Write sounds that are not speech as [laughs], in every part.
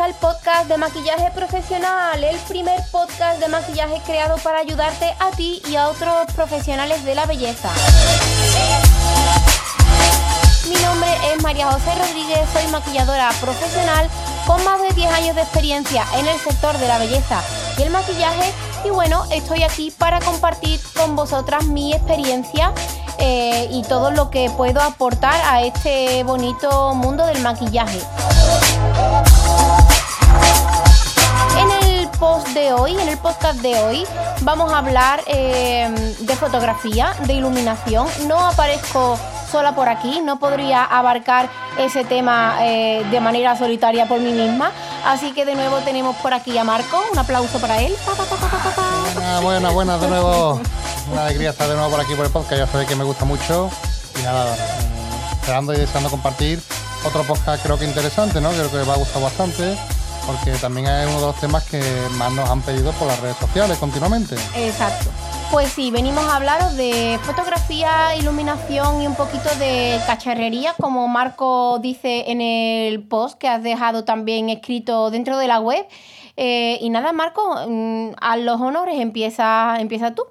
al podcast de maquillaje profesional, el primer podcast de maquillaje creado para ayudarte a ti y a otros profesionales de la belleza. Mi nombre es María José Rodríguez, soy maquilladora profesional con más de 10 años de experiencia en el sector de la belleza y el maquillaje y bueno, estoy aquí para compartir con vosotras mi experiencia eh, y todo lo que puedo aportar a este bonito mundo del maquillaje. En el post de hoy, en el podcast de hoy, vamos a hablar eh, de fotografía, de iluminación. No aparezco sola por aquí, no podría abarcar ese tema eh, de manera solitaria por mí misma. Así que de nuevo tenemos por aquí a Marco, un aplauso para él. Buenas, buenas, buenas de nuevo. Una alegría estar de nuevo por aquí por el podcast. Ya sabéis que me gusta mucho. Y nada, eh, esperando y deseando compartir otro podcast creo que interesante, ¿no? Creo que os va a gustar bastante. Porque también es uno de los temas que más nos han pedido por las redes sociales continuamente. Exacto. Pues sí, venimos a hablaros de fotografía, iluminación y un poquito de cacharrería, como Marco dice en el post que has dejado también escrito dentro de la web. Eh, y nada, Marco, mm, a los honores empieza, empieza tú.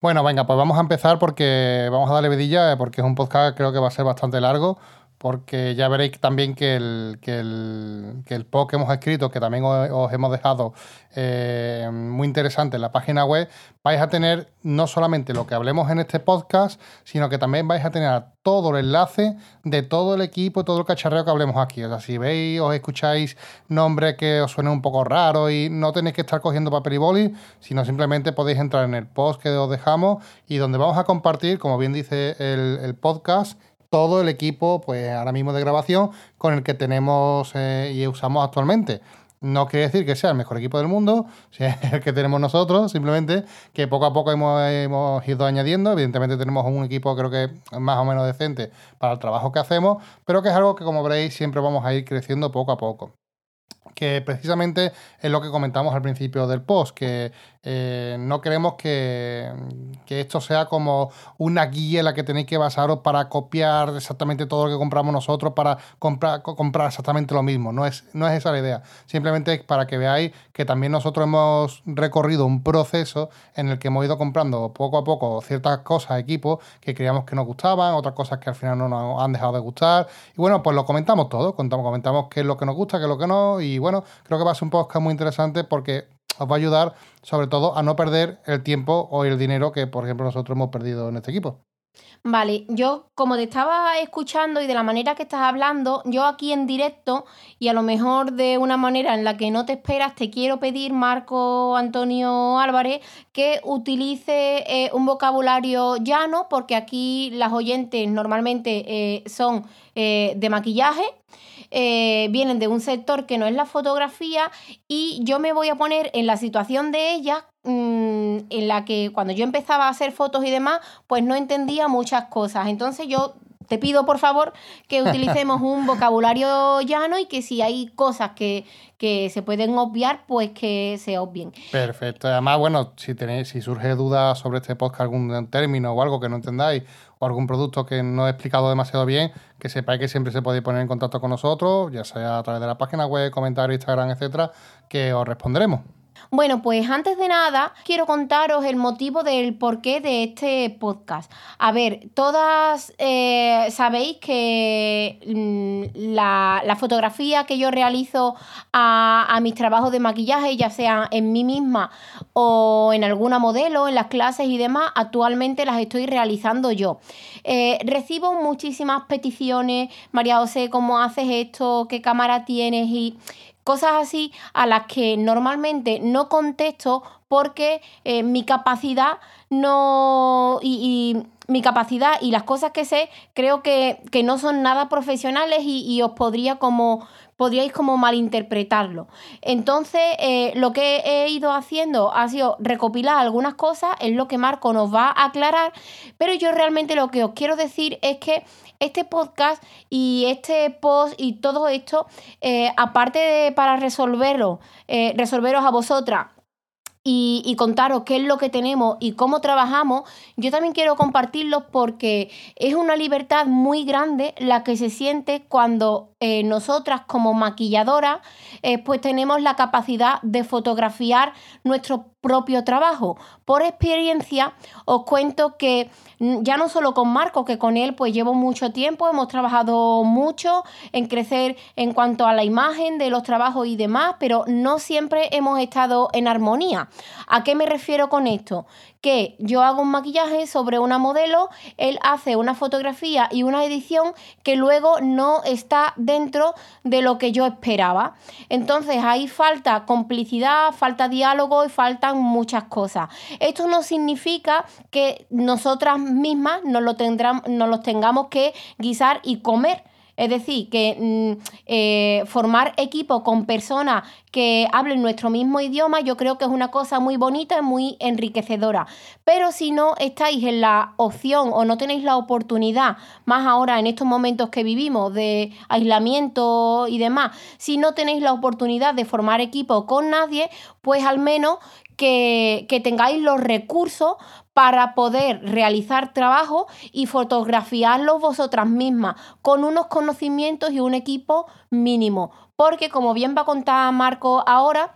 Bueno, venga, pues vamos a empezar porque vamos a darle vidilla, eh, porque es un podcast creo que va a ser bastante largo, porque ya veréis también que el, que el, que el post que hemos escrito, que también os, os hemos dejado eh, muy interesante en la página web, vais a tener no solamente lo que hablemos en este podcast, sino que también vais a tener todo el enlace de todo el equipo, todo el cacharreo que hablemos aquí. O sea, si veis, os escucháis nombres que os suenen un poco raros y no tenéis que estar cogiendo papel y boli, sino simplemente podéis entrar en el post que os dejamos y donde vamos a compartir, como bien dice el podcast, todo el equipo, pues ahora mismo de grabación, con el que tenemos eh, y usamos actualmente. No quiere decir que sea el mejor equipo del mundo, [laughs] si es el que tenemos nosotros, simplemente que poco a poco hemos, hemos, ido añadiendo. Evidentemente tenemos un equipo creo que más o menos decente para el trabajo que hacemos, pero que es algo que como veréis siempre vamos a ir creciendo poco a poco que precisamente es lo que comentamos al principio del post, que eh, no queremos que, que, esto sea como una guía en la que tenéis que basaros para copiar exactamente todo lo que compramos nosotros, para comprar, comprar exactamente lo mismo. No es, no es esa la idea. Simplemente es para que veáis que también nosotros hemos recorrido un proceso en el que hemos ido comprando poco a poco ciertas cosas, equipos que creíamos que nos gustaban, otras cosas que al final no nos han dejado de gustar. Y bueno, pues lo comentamos todo, comentamos, comentamos qué es lo que nos gusta, qué es lo que no. Y bueno, creo que va a ser un podcast muy interesante porque os va a ayudar sobre todo a no perder el tiempo o el dinero que, por ejemplo, nosotros hemos perdido en este equipo. Vale, yo como te estaba escuchando y de la manera que estás hablando, yo aquí en directo y a lo mejor de una manera en la que no te esperas, te quiero pedir, Marco Antonio Álvarez, que utilice eh, un vocabulario llano, porque aquí las oyentes normalmente eh, son eh, de maquillaje vienen de un sector que no es la fotografía y yo me voy a poner en la situación de ellas mmm, en la que cuando yo empezaba a hacer fotos y demás, pues no entendía muchas cosas. Entonces yo te pido por favor que [laughs] utilicemos un vocabulario llano y que si hay cosas que, que, se pueden obviar, pues que se obvien. Perfecto. Además, bueno, si tenéis, si surge duda sobre este podcast, algún término o algo que no entendáis, o algún producto que no he explicado demasiado bien, que sepáis que siempre se podéis poner en contacto con nosotros, ya sea a través de la página web, comentarios, Instagram, etcétera, que os responderemos. Bueno, pues antes de nada, quiero contaros el motivo del porqué de este podcast. A ver, todas eh, sabéis que mmm, la, la, fotografía que yo realizo a, a, mis trabajos de maquillaje, ya sea en mí misma o en alguna modelo, en las clases y demás, actualmente las estoy realizando yo. Eh, recibo muchísimas peticiones, María José, ¿cómo haces esto? ¿Qué cámara tienes? Y cosas así a las que normalmente no contesto porque eh, mi capacidad no y, mi capacidad y las cosas que sé creo que, que no son nada profesionales y, y, os podría como podríais como malinterpretarlo. Entonces, eh, lo que he ido haciendo ha sido recopilar algunas cosas, es lo que Marco nos va a aclarar, pero yo realmente lo que os quiero decir es que este podcast y este post y todo esto, eh, aparte de para resolverlo, eh, resolveros a vosotras y, contaros qué es lo que tenemos y cómo trabajamos, yo también quiero compartirlos porque es una libertad muy grande la que se siente cuando eh, nosotras como maquilladoras eh, pues tenemos la capacidad de fotografiar nuestro propio trabajo. Por experiencia os cuento que ya no solo con Marco, que con él pues llevo mucho tiempo, hemos trabajado mucho en crecer en cuanto a la imagen de los trabajos y demás, pero no siempre hemos estado en armonía. ¿A qué me refiero con esto? Que yo hago un maquillaje sobre una modelo, él hace una fotografía y una edición que luego no está dentro de lo que yo esperaba. Entonces ahí falta complicidad, falta diálogo y faltan muchas cosas. Esto no significa que nosotras mismas nos lo, nos lo tengamos que guisar y comer es decir, que mm, eh, formar equipo con personas que hablen nuestro mismo idioma, yo creo que es una cosa muy bonita y muy enriquecedora. Pero si no estáis en la opción o no tenéis la oportunidad, más ahora en estos momentos que vivimos de aislamiento y demás, si no tenéis la oportunidad de formar equipo con nadie, pues al menos que, que, tengáis los recursos para poder realizar trabajo y fotografiarlos vosotras mismas con unos conocimientos y un equipo mínimo. Porque como bien va a contar Marco ahora,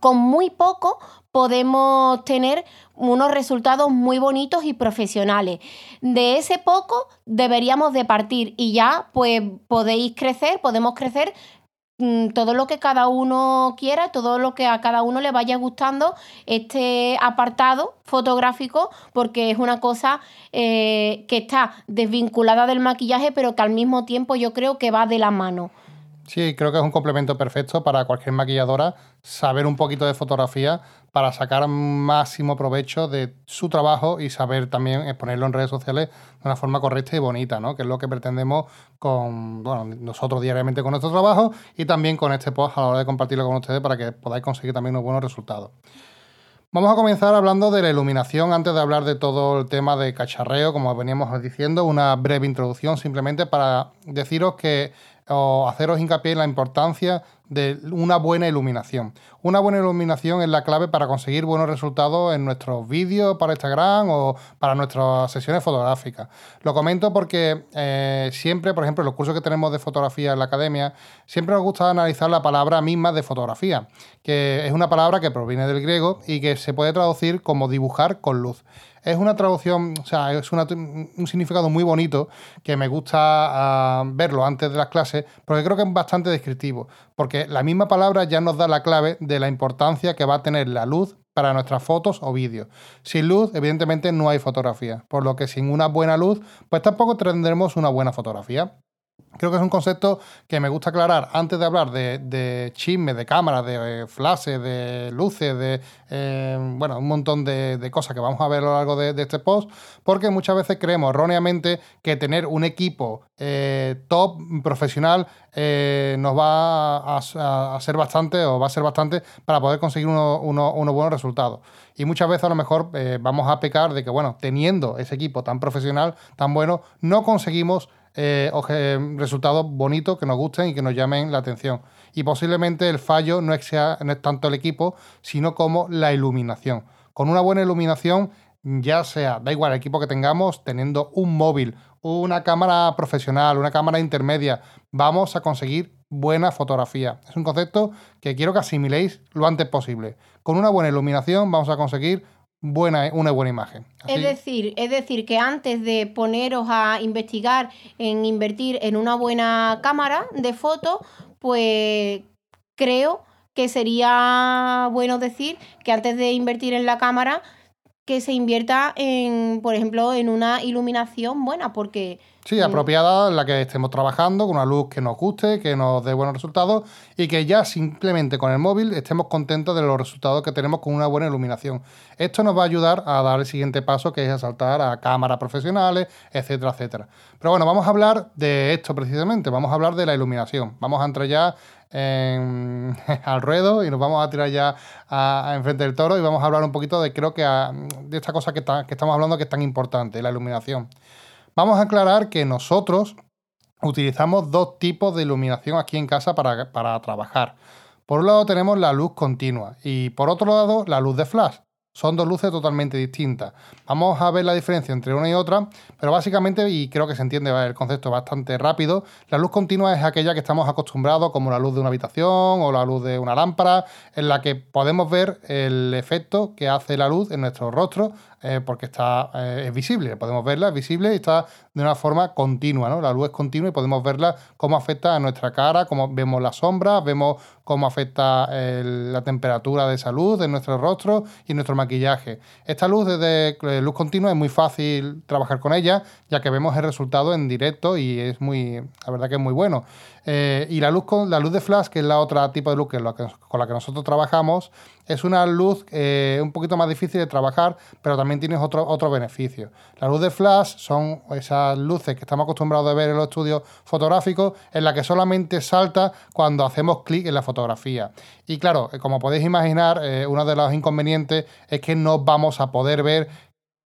con muy poco podemos tener unos resultados muy bonitos y profesionales. De ese poco deberíamos de partir y ya pues podéis crecer, podemos crecer todo lo que cada uno quiera, todo lo que a cada uno le vaya gustando este apartado fotográfico, porque es una cosa eh, que está desvinculada del maquillaje, pero que al mismo tiempo yo creo que va de la mano. Sí, creo que es un complemento perfecto para cualquier maquilladora saber un poquito de fotografía para sacar máximo provecho de su trabajo y saber también exponerlo en redes sociales de una forma correcta y bonita, ¿no? Que es lo que pretendemos con bueno, nosotros diariamente con nuestro trabajo y también con este post a la hora de compartirlo con ustedes para que podáis conseguir también unos buenos resultados. Vamos a comenzar hablando de la iluminación antes de hablar de todo el tema de cacharreo, como veníamos diciendo, una breve introducción simplemente para deciros que o haceros hincapié en la importancia de una buena iluminación. Una buena iluminación es la clave para conseguir buenos resultados en nuestros vídeos para Instagram o para nuestras sesiones fotográficas. Lo comento porque eh, siempre, por ejemplo, en los cursos que tenemos de fotografía en la academia, siempre nos gusta analizar la palabra misma de fotografía, que es una palabra que proviene del griego y que se puede traducir como dibujar con luz. Es una traducción, o sea, es un significado muy bonito que me gusta ah, verlo antes de las clases porque creo que es bastante descriptivo. Porque la misma palabra ya nos da la clave de la importancia que va a tener la luz para nuestras fotos o vídeos. Sin luz, evidentemente, no hay fotografía, por lo que sin una buena luz, pues tampoco tendremos una buena fotografía. Creo que es un concepto que me gusta aclarar antes de hablar de, de chismes, de cámaras, de eh, flashes, de luces, de eh, bueno, un montón de, cosas que vamos a ver a lo largo de, este post, porque muchas veces creemos erróneamente que tener un equipo eh, top profesional nos va a, ser bastante o va a ser bastante para poder conseguir unos buenos resultados. Y muchas veces a lo mejor vamos a pecar de que, bueno, teniendo ese equipo tan profesional, tan bueno, no conseguimos eh, resultados bonitos que nos gusten y que nos llamen la atención. Y posiblemente el fallo no sea, no es tanto el equipo, sino como la iluminación. Con una buena iluminación, ya sea, da igual el equipo que tengamos, teniendo un móvil, una cámara profesional, una cámara intermedia, vamos a conseguir buena fotografía. Es un concepto que quiero que asimiléis lo antes posible. Con una buena iluminación vamos a conseguir buena, una buena imagen. Es decir, es decir, que antes de poneros a investigar en invertir en una buena cámara de fotos, pues creo que sería bueno decir que antes de invertir en la cámara, que se invierta en, por ejemplo, en una iluminación buena, porque Sí, apropiada en la que estemos trabajando, con una luz que nos guste, que nos dé buenos resultados y que ya simplemente con el móvil estemos contentos de los resultados que tenemos con una buena iluminación. Esto nos va a ayudar a dar el siguiente paso, que es saltar a cámaras profesionales, etcétera, etcétera. Pero bueno, vamos a hablar de esto precisamente, vamos a hablar de la iluminación. Vamos a entrar ya [laughs] al ruedo y nos vamos a tirar ya a, enfrente del toro y vamos a hablar un poquito de creo que de esta cosa que, que estamos hablando que es tan importante, la iluminación. Vamos a aclarar que nosotros utilizamos dos tipos de iluminación aquí en casa para, trabajar. Por un lado tenemos la luz continua y por otro lado la luz de flash. Son dos luces totalmente distintas. Vamos a ver la diferencia entre una y otra, pero básicamente, y creo que se entiende el concepto bastante rápido, la luz continua es aquella que estamos acostumbrados como la luz de una habitación o la luz de una lámpara, en la que podemos ver el efecto que hace la luz en nuestro rostro eh, porque está, eh, es visible, podemos verla, es visible y está de una forma continua, ¿no? La luz es continua y podemos verla cómo afecta a nuestra cara, cómo vemos las sombras, vemos cómo afecta la temperatura de esa luz en nuestro rostro y nuestro maquillaje. Esta luz desde eh, luz continua es muy fácil trabajar con ella, ya que vemos el resultado en directo y es muy, la verdad que es muy bueno. y la luz, con, la luz de flash, que es la otra tipo de luz con la que nosotros trabajamos, es una luz un poquito más difícil de trabajar, pero también tienes otro, otro beneficio. La luz de flash son esas luces que estamos acostumbrados a ver en los estudios fotográficos, en la que solamente salta cuando hacemos clic en la fotografía. Y claro, eh, como podéis imaginar, eh, uno de los inconvenientes es que no vamos a poder ver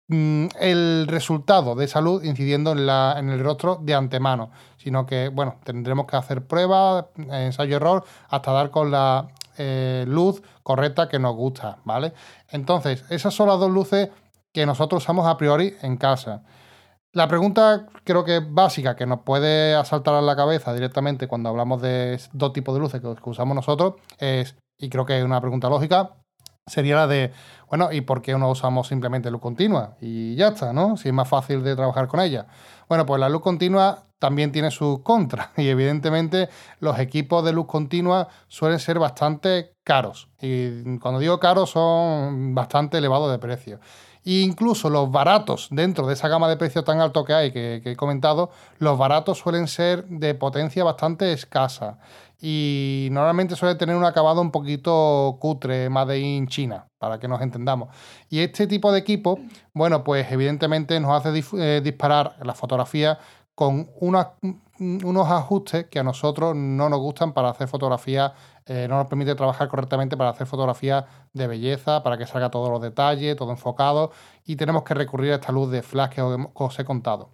mm, el resultado de esa luz incidiendo en, la, en el rostro de antemano, sino que, bueno, tendremos que hacer pruebas, ensayo-error, hasta dar con la eh, luz correcta que nos gusta, ¿vale? Entonces, esas son las dos luces que nosotros usamos a priori en casa. La pregunta creo que básica que nos puede asaltar a la cabeza directamente cuando hablamos de dos tipos de luces que, usamos nosotros es, y creo que es una pregunta lógica, sería la de, bueno, ¿y por qué no usamos simplemente luz continua? Y ya está, ¿no? Si es más fácil de trabajar con ella. Bueno, pues la luz continua también tiene sus contras [laughs] y evidentemente los equipos de luz continua suelen ser bastante caros. Y cuando digo caros son bastante elevados de precio. E incluso los baratos, dentro de esa gama de precios tan alto que hay, que, he comentado, los baratos suelen ser de potencia bastante escasa. Y normalmente suele tener un acabado un poquito cutre, made in China, para que nos entendamos. Y este tipo de equipo, bueno, pues evidentemente nos hace eh, disparar la fotografía con unos ajustes que a nosotros no nos gustan para hacer fotografía eh, no nos permite trabajar correctamente para hacer fotografías de belleza, para que salga todos los detalles, todo enfocado, y tenemos que recurrir a esta luz de flash que os, he contado.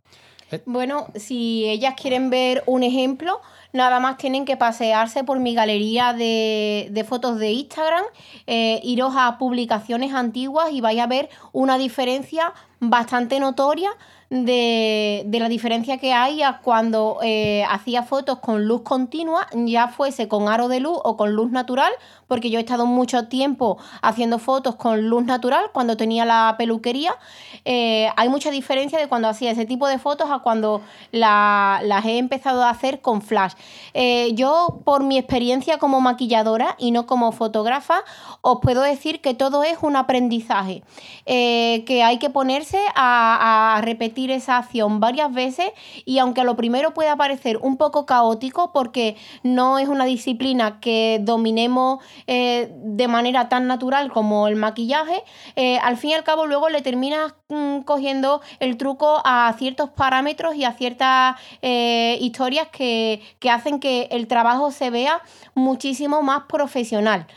Eh, bueno, si ellas quieren ver un ejemplo, nada más tienen que pasearse por mi galería de, fotos de Instagram, eh, iros a publicaciones antiguas y vais a ver una diferencia bastante notoria de, la diferencia que hay a cuando eh, hacía fotos con luz continua, ya fuese con aro de luz o con luz natural, porque yo he estado mucho tiempo haciendo fotos con luz natural cuando tenía la peluquería. Eh, hay mucha diferencia de cuando hacía ese tipo de fotos a cuando las he empezado a hacer con flash. Eh, yo, por mi experiencia como maquilladora y no como fotógrafa, os puedo decir que todo es un aprendizaje, que hay que ponerse a repetir esa acción varias veces y aunque lo primero pueda parecer un poco caótico porque no es una disciplina que dominemos eh, de manera tan natural como el maquillaje, eh, al fin y al cabo luego le terminas mm, cogiendo el truco a ciertos parámetros y a ciertas eh, historias que, que hacen que el trabajo se vea muchísimo más profesional.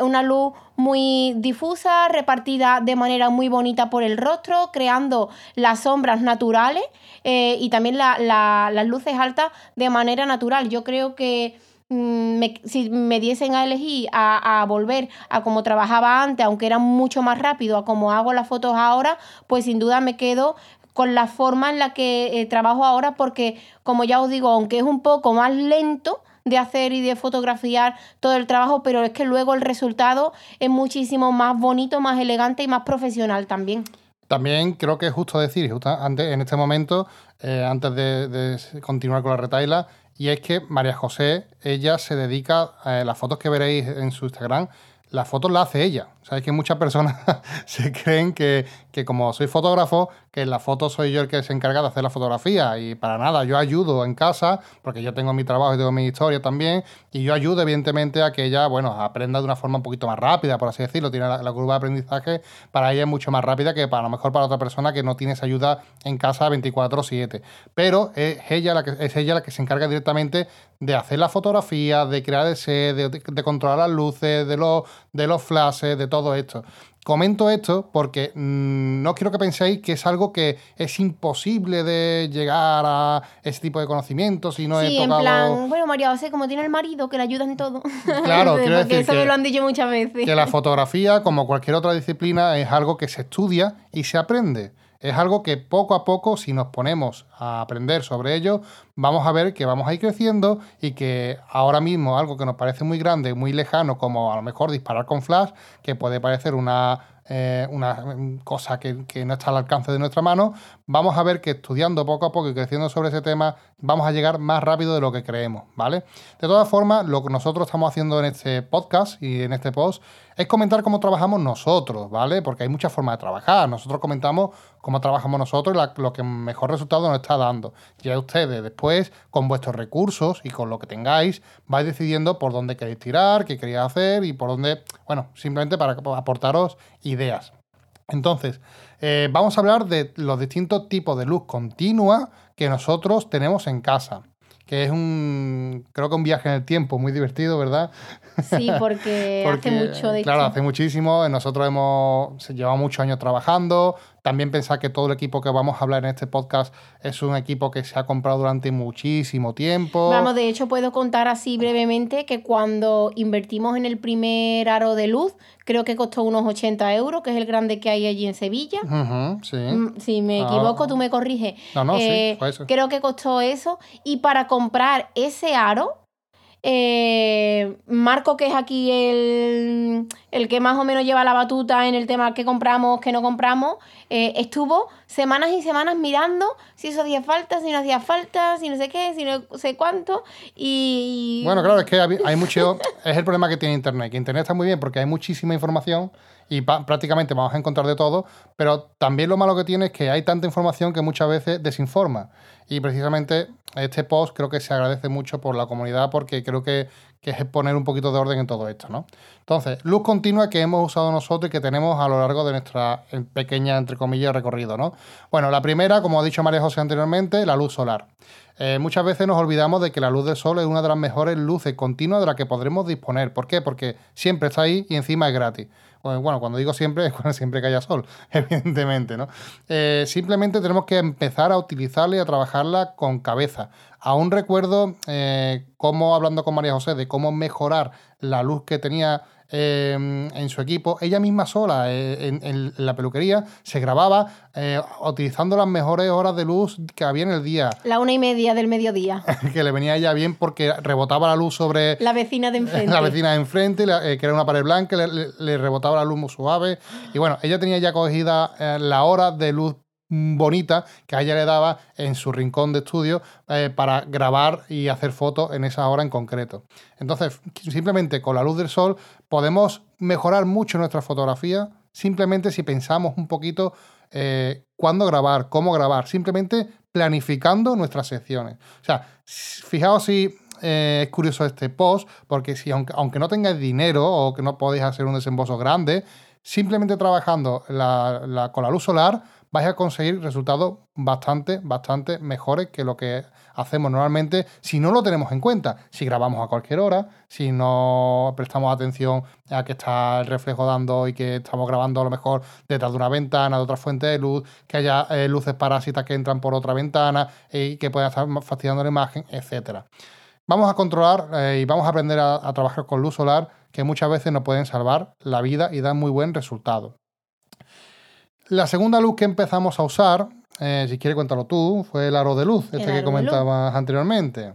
Una luz muy difusa, repartida de manera muy bonita por el rostro, creando las sombras naturales eh, y también las luces altas de manera natural. Yo creo que mm, si me diesen a elegir a, volver a como trabajaba antes, aunque era mucho más rápido a como hago las fotos ahora, pues sin duda me quedo con la forma en la que eh, trabajo ahora porque, como ya os digo, aunque es un poco más lento, de hacer y de fotografiar todo el trabajo, pero es que luego el resultado es muchísimo más bonito, más elegante y más profesional también. También creo que es justo decir, justo antes, en este momento, eh, antes de, continuar con la retaila, y es que María José, ella se dedica a las fotos que veréis en su Instagram, las fotos las hace ella. Sea, que muchas personas [laughs] se creen que, que, como soy fotógrafo, que en la foto soy yo el que se encarga de hacer la fotografía. Y para nada, yo ayudo en casa, porque yo tengo mi trabajo y tengo mi historia también, y yo ayudo evidentemente a que ella, bueno, aprenda de una forma un poquito más rápida, por así decirlo. Tiene la, curva de aprendizaje para ella es mucho más rápida que para lo mejor para otra persona que no tiene esa ayuda en casa 24/7. Pero es ella, la que, es ella la que se encarga directamente de hacer la fotografía, de crear ese, de, de controlar las luces, de, lo, de los flashes, de todo esto. Comento esto porque mm, no quiero que penséis que es algo que es imposible de llegar a ese tipo de conocimientos y no sí, he en tocado... plan, bueno, María José, como tiene el marido, que le ayuda en todo. [laughs] Claro, [laughs] quiero Porque decir eso que- me lo han dicho muchas veces. que la [laughs] fotografía, como cualquier otra disciplina, es algo que se estudia y se aprende. Es algo que poco a poco, si nos ponemos a aprender sobre ello, vamos a ver que vamos a ir creciendo y que ahora mismo algo que nos parece muy grande, muy lejano, como a lo mejor disparar con flash, que puede parecer una, eh, una cosa que, que no está al alcance de nuestra mano, vamos a ver que estudiando poco a poco y creciendo sobre ese tema, vamos a llegar más rápido de lo que creemos, ¿vale? De todas formas, lo que nosotros estamos haciendo en este podcast y en este post es comentar cómo trabajamos nosotros, ¿vale? Porque hay muchas formas de trabajar. Nosotros comentamos cómo trabajamos nosotros y la- lo que mejor resultado nos está dando. Ya ustedes después, con vuestros recursos y con lo que tengáis, vais decidiendo por dónde queréis tirar, qué queréis hacer y por dónde, bueno, simplemente para aportaros ideas. Entonces, eh, vamos a hablar de los distintos tipos de luz continua que nosotros tenemos en casa. Que es un, creo que un viaje en el tiempo muy divertido, ¿verdad? Sí, porque, [laughs] Porque, hace mucho de Claro, hace muchísimo. Nosotros hemos llevado muchos años trabajando. También pensar que todo el equipo que vamos a hablar en este podcast es un equipo que se ha comprado durante muchísimo tiempo. Vamos, de hecho puedo contar así brevemente que cuando invertimos en el primer aro de luz, creo que costó unos 80 euros, que es el grande que hay allí en Sevilla. Ujú, sí. Mm, Si me Ah. equivoco, tú me corriges. No, no, sí, Eh, fue eso. Creo que costó eso. Y para comprar ese aro, eh, Marco, que es aquí el, el que más o menos lleva la batuta en el tema que compramos, que no compramos, eh, estuvo semanas y semanas mirando si eso hacía falta, si no hacía falta, si no sé qué, si no sé cuánto. Y. Bueno, claro, es que hay mucho. Es el problema que tiene Internet. Que Internet está muy bien porque hay muchísima información y prácticamente vamos a encontrar de todo, pero también lo malo que tiene es que hay tanta información que muchas veces desinforma. Y precisamente este post creo que se agradece mucho por la comunidad porque creo que, es poner un poquito de orden en todo esto, ¿no? Entonces, luz continua que hemos usado nosotros y que tenemos a lo largo de nuestra pequeña, entre comillas, recorrido, ¿no? Bueno, la primera, como ha dicho María José anteriormente, la luz solar. Eh, muchas veces nos olvidamos de que la luz del sol es una de las mejores luces continuas de las que podremos disponer. ¿Por qué? Porque siempre está ahí y encima es gratis. Bueno, bueno, cuando digo siempre es cuando siempre que haya sol, [laughs] evidentemente, ¿no? Eh, simplemente tenemos que empezar a utilizarla y a trabajarla con cabeza. Aún recuerdo eh, cómo, hablando con María José, de cómo mejorar la luz que tenía eh, en su equipo, ella misma sola eh, en, en la peluquería se grababa eh, utilizando las mejores horas de luz que había en el día, La una y media del mediodía. [laughs] que le venía a ella bien porque rebotaba la luz sobre La vecina de enfrente. la vecina de enfrente, que era una pared blanca, le, le- le rebotaba la luz muy suave. Y bueno, ella tenía ya cogida la hora de luz bonita que a ella le daba en su rincón de estudio eh, para grabar y hacer fotos en esa hora en concreto. Entonces, simplemente con la luz del sol podemos mejorar mucho nuestra fotografía, simplemente si pensamos un poquito eh, cuándo grabar, cómo grabar, simplemente planificando nuestras secciones. O sea, fijaos si eh, es curioso este post, porque si aunque, no tengáis dinero o que no podéis hacer un desembolso grande, simplemente trabajando con la luz solar vais a conseguir resultados bastante, bastante mejores que lo que hacemos normalmente si no lo tenemos en cuenta. Si grabamos a cualquier hora, si no prestamos atención a que está el reflejo dando y que estamos grabando a lo mejor detrás de una ventana, de otra fuente de luz, que haya eh, luces parásitas que entran por otra ventana y que puedan estar fastidiando la imagen, etcétera. Vamos a controlar eh, y vamos a aprender a, a trabajar con luz solar que muchas veces nos pueden salvar la vida y dan muy buen resultado. La segunda luz que empezamos a usar, eh, si quieres cuéntalo tú, fue el aro de luz, este que comentabas anteriormente.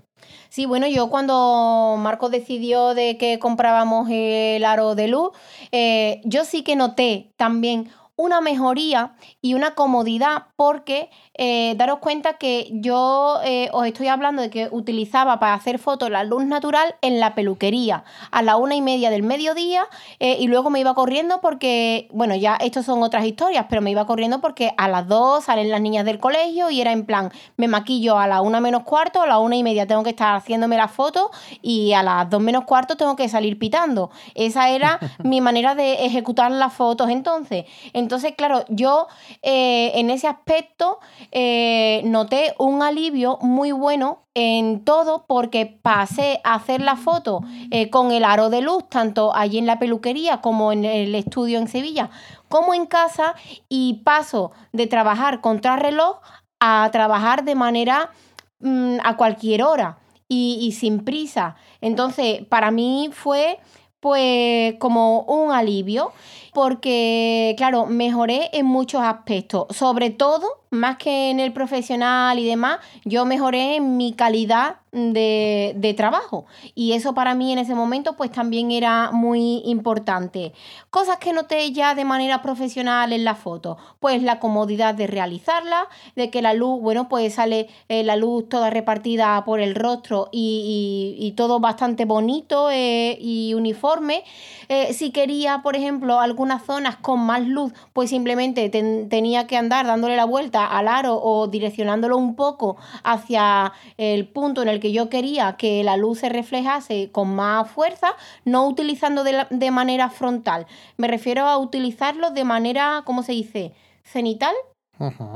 Sí, bueno, yo cuando Marco decidió de que comprábamos el aro de luz, eh, yo sí que noté también una mejoría y una comodidad porque eh, daros cuenta que yo eh, os estoy hablando de que utilizaba para hacer fotos la luz natural en la peluquería a la una y media del mediodía eh, y luego me iba corriendo porque, bueno, ya estos son otras historias, pero me iba corriendo porque a las dos salen las niñas del colegio y era en plan, me maquillo a la una menos cuarto, a la una y media tengo que estar haciéndome las fotos y a las dos menos cuarto tengo que salir pitando. Esa era [laughs] mi manera de ejecutar las fotos entonces. Entonces, claro, yo eh, en ese aspecto eh, noté un alivio muy bueno en todo porque pasé a hacer la foto eh, con el aro de luz, tanto allí en la peluquería como en el estudio en Sevilla, como en casa, y paso de trabajar reloj a trabajar de manera mm, a cualquier hora y, y sin prisa. Entonces, para mí fue pues como un alivio porque, claro, mejoré en muchos aspectos, sobre todo, más que en el profesional y demás, yo mejoré en mi calidad de, trabajo. Y eso para mí en ese momento pues también era muy importante. Cosas que noté ya de manera profesional en la foto, pues la comodidad de realizarla, de que la luz, bueno, pues sale eh, la luz toda repartida por el rostro y, todo bastante bonito eh, y uniforme. Eh, si quería, por ejemplo, algunas zonas con más luz, pues simplemente tenía que andar dándole la vuelta al aro o direccionándolo un poco hacia el punto en el que yo quería que la luz se reflejase con más fuerza, no utilizando de, manera frontal. Me refiero a utilizarlo de manera, ¿cómo se dice? Cenital.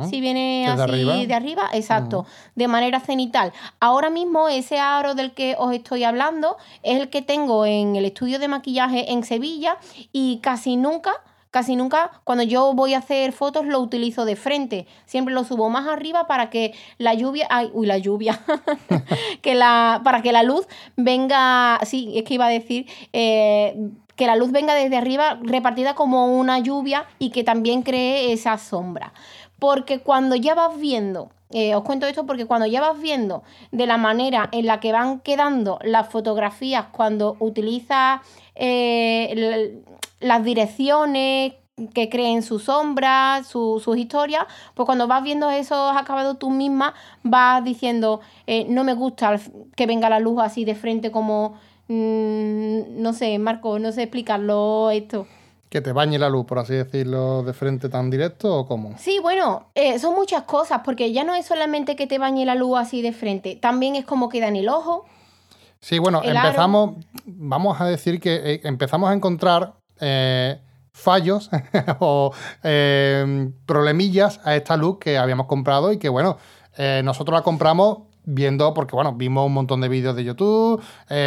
Si viene así de arriba, exacto, de manera cenital. Ahora mismo ese aro del que os estoy hablando es el que tengo en el estudio de maquillaje en Sevilla y casi nunca Casi nunca cuando yo voy a hacer fotos lo utilizo de frente. Siempre lo subo más arriba para que la lluvia, ay, uy, la lluvia, [laughs] que la, para que la luz venga, sí, es que iba a decir, eh, que la luz venga desde arriba repartida como una lluvia y que también cree esa sombra. Porque cuando ya vas viendo eh, os cuento esto porque cuando ya vas viendo de la manera en la que van quedando las fotografías cuando utilizas eh, las direcciones que creen sus sombras, sus historias, pues cuando vas viendo esos acabados tú misma, vas diciendo, eh, no me gusta que venga la luz así de frente como, mm, no sé, Marco, no sé explicarlo esto. Que te bañe la luz, por así decirlo, de frente tan directo o cómo? Sí, bueno, eh, son muchas cosas, porque ya no es solamente que te bañe la luz así de frente, también es como queda en el ojo. Sí, bueno, empezamos, vamos a decir que eh, empezamos a encontrar eh, fallos [laughs] o eh, problemillas a esta luz que habíamos comprado y que, bueno, nosotros la compramos viendo, porque bueno, vimos un montón de vídeos de YouTube,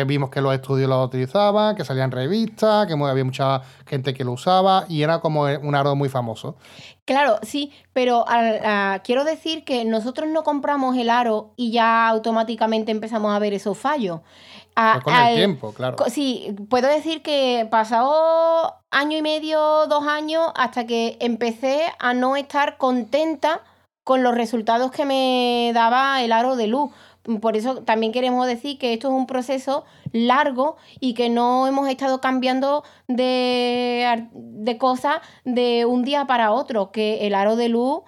vimos que los estudios lo utilizaban, que salían revistas, que había mucha gente que lo usaba y era como un aro muy famoso. Claro, sí, pero quiero decir que nosotros no compramos el aro y ya automáticamente empezamos a ver esos fallos con el tiempo, claro. Sí, puedo decir que pasado año y medio, dos años, hasta que empecé a no estar contenta con los resultados que me daba el aro de luz. Por eso también queremos decir que esto es un proceso largo y que no hemos estado cambiando de, de cosas de un día para otro, que el aro de luz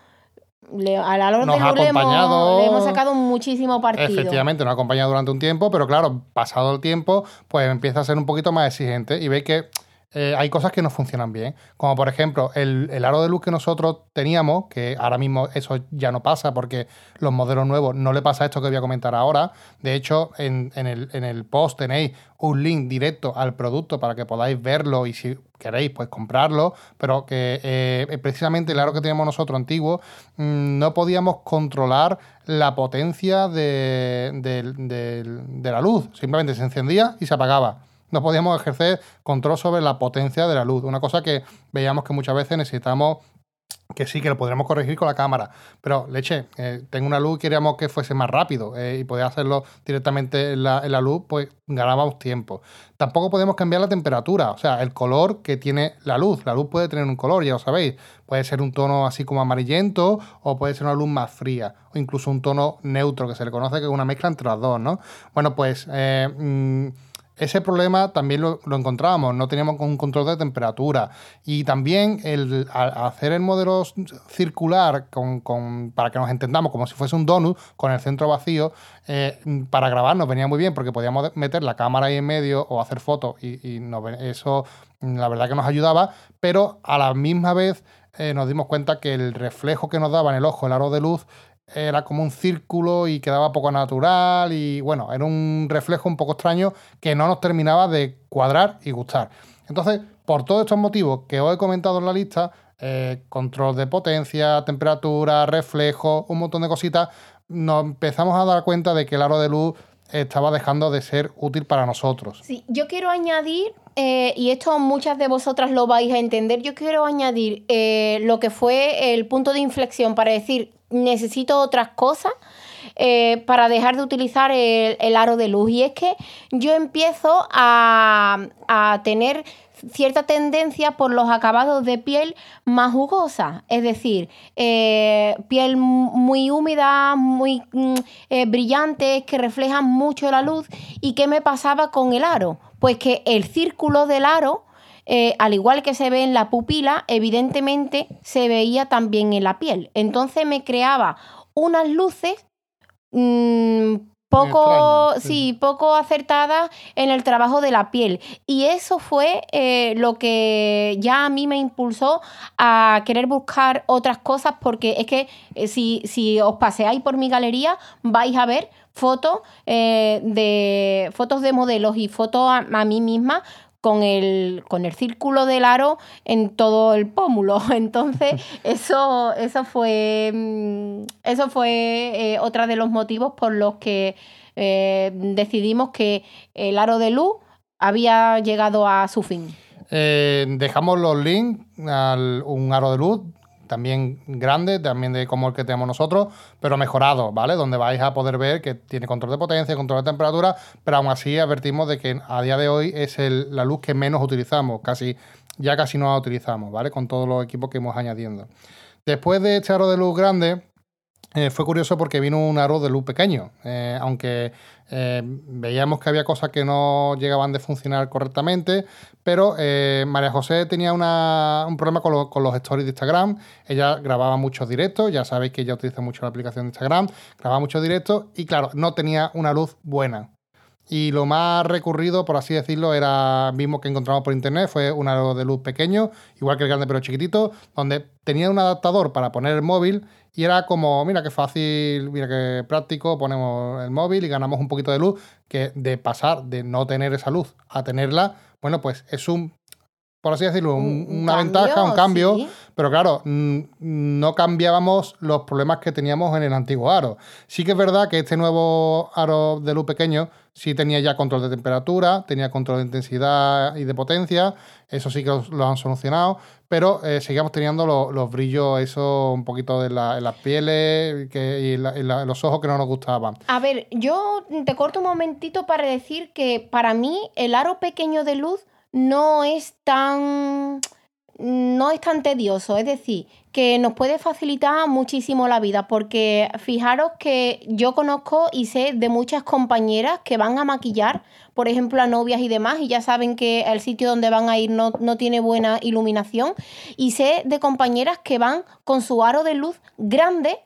le, a la nos ha acompañado, le hemos, sacado muchísimo partido. Efectivamente, nos ha acompañado durante un tiempo, pero claro, pasado el tiempo, pues empieza a ser un poquito más exigente y ve que eh, hay cosas que no funcionan bien. Como por ejemplo, el, aro de luz que nosotros teníamos, que ahora mismo eso ya no pasa porque los modelos nuevos no le pasa esto que voy a comentar ahora. De hecho, en, el, en el post tenéis un link directo al producto para que podáis verlo y si queréis, pues comprarlo. Pero que eh, precisamente el aro que teníamos nosotros antiguo, mm, no podíamos controlar la potencia de, de la luz. Simplemente se encendía y se apagaba no podíamos ejercer control sobre la potencia de la luz. Una cosa que veíamos que muchas veces necesitamos que sí, que lo podríamos corregir con la cámara. Pero, leche, eh, tengo una luz queríamos que fuese más rápido eh, y poder hacerlo directamente en la, luz, pues ganábamos tiempo. Tampoco podemos cambiar la temperatura, o sea, el color que tiene la luz. La luz puede tener un color, ya lo sabéis. Puede ser un tono así como amarillento o puede ser una luz más fría o incluso un tono neutro, que se le conoce que es una mezcla entre las dos, ¿no? Bueno, pues... Eh, mm, ese problema también lo, encontrábamos, no teníamos un control de temperatura. Y también el, hacer el modelo circular con, para que nos entendamos como si fuese un donut con el centro vacío, eh, para grabar nos venía muy bien porque podíamos meter la cámara ahí en medio o hacer fotos y, eso la verdad que nos ayudaba, pero a la misma vez eh, nos dimos cuenta que el reflejo que nos daba en el ojo el aro de luz era como un círculo y quedaba poco natural y bueno, era un reflejo un poco extraño que no nos terminaba de cuadrar y gustar. Entonces, por todos estos motivos que os he comentado en la lista, eh, control de potencia, temperatura, reflejo, un montón de cositas, nos empezamos a dar cuenta de que el aro de luz estaba dejando de ser útil para nosotros. Sí, yo quiero añadir, eh, y esto muchas de vosotras lo vais a entender, yo quiero añadir eh, lo que fue el punto de inflexión para decir, necesito otras cosas. Eh, para dejar de utilizar el, aro de luz. Y es que yo empiezo a, a tener cierta tendencia por los acabados de piel más jugosa, es decir, eh, piel muy húmeda, muy mm, eh, brillante, que reflejan mucho la luz. ¿Y qué me pasaba con el aro? Pues que el círculo del aro, eh, al igual que se ve en la pupila, evidentemente se veía también en la piel. Entonces me creaba unas luces mm, poco, sí. poco acertada en el trabajo de la piel. Y eso fue eh, lo que ya a mí me impulsó a querer buscar otras cosas, porque es que eh, si, si os paseáis por mi galería, vais a ver fotos eh, de fotos de modelos y fotos a, a mí misma con el, con el círculo del aro en todo el pómulo. [laughs] Entonces, eso, eso fue, mm, eso fue eh, otro de los motivos por los que eh, decidimos que el aro de luz había llegado a su fin. Eh, dejamos los links a un aro de luz también grande, también de como el que tenemos nosotros, pero mejorado, ¿vale? Donde vais a poder ver que tiene control de potencia, control de temperatura, pero aún así advertimos de que a día de hoy es la luz que menos utilizamos, casi ya casi no la utilizamos, ¿vale? Con todos los equipos que hemos añadiendo. Después de este aro de luz grande, eh, fue curioso porque vino un aro de luz pequeño, eh, aunque eh, veíamos que había cosas que no llegaban de funcionar correctamente, pero María José tenía un problema con, con, los stories de Instagram, ella grababa muchos directos, ya sabéis que ella utiliza mucho la aplicación de Instagram, grababa muchos directos y claro, no tenía una luz buena. Y lo más recurrido, por así decirlo, era mismo que encontramos por internet, fue un aro de luz pequeño, igual que el grande pero chiquitito, donde tenía un adaptador para poner el móvil y era como, mira qué fácil, mira qué práctico, ponemos el móvil y ganamos un poquito de luz, que de pasar de no tener esa luz a tenerla, bueno, pues es un por así decirlo, una ventaja, un cambio, pero claro, no cambiábamos los problemas que teníamos en el antiguo aro. Sí que es verdad que este nuevo aro de luz pequeño sí tenía ya control de temperatura, tenía control de intensidad y de potencia, eso sí que lo, han solucionado, pero eh, seguíamos teniendo los brillos, eso un poquito en, las pieles y en los ojos que no nos gustaban. A ver, yo te corto un momentito para decir que para mí el aro pequeño de luz no es tan no es tan tedioso, es decir, que nos puede facilitar muchísimo la vida, porque fijaros que yo conozco y sé de muchas compañeras que van a maquillar, por ejemplo, a novias y demás, y ya saben que el sitio donde van a ir no, no tiene buena iluminación, y sé de compañeras que van con su aro de luz grande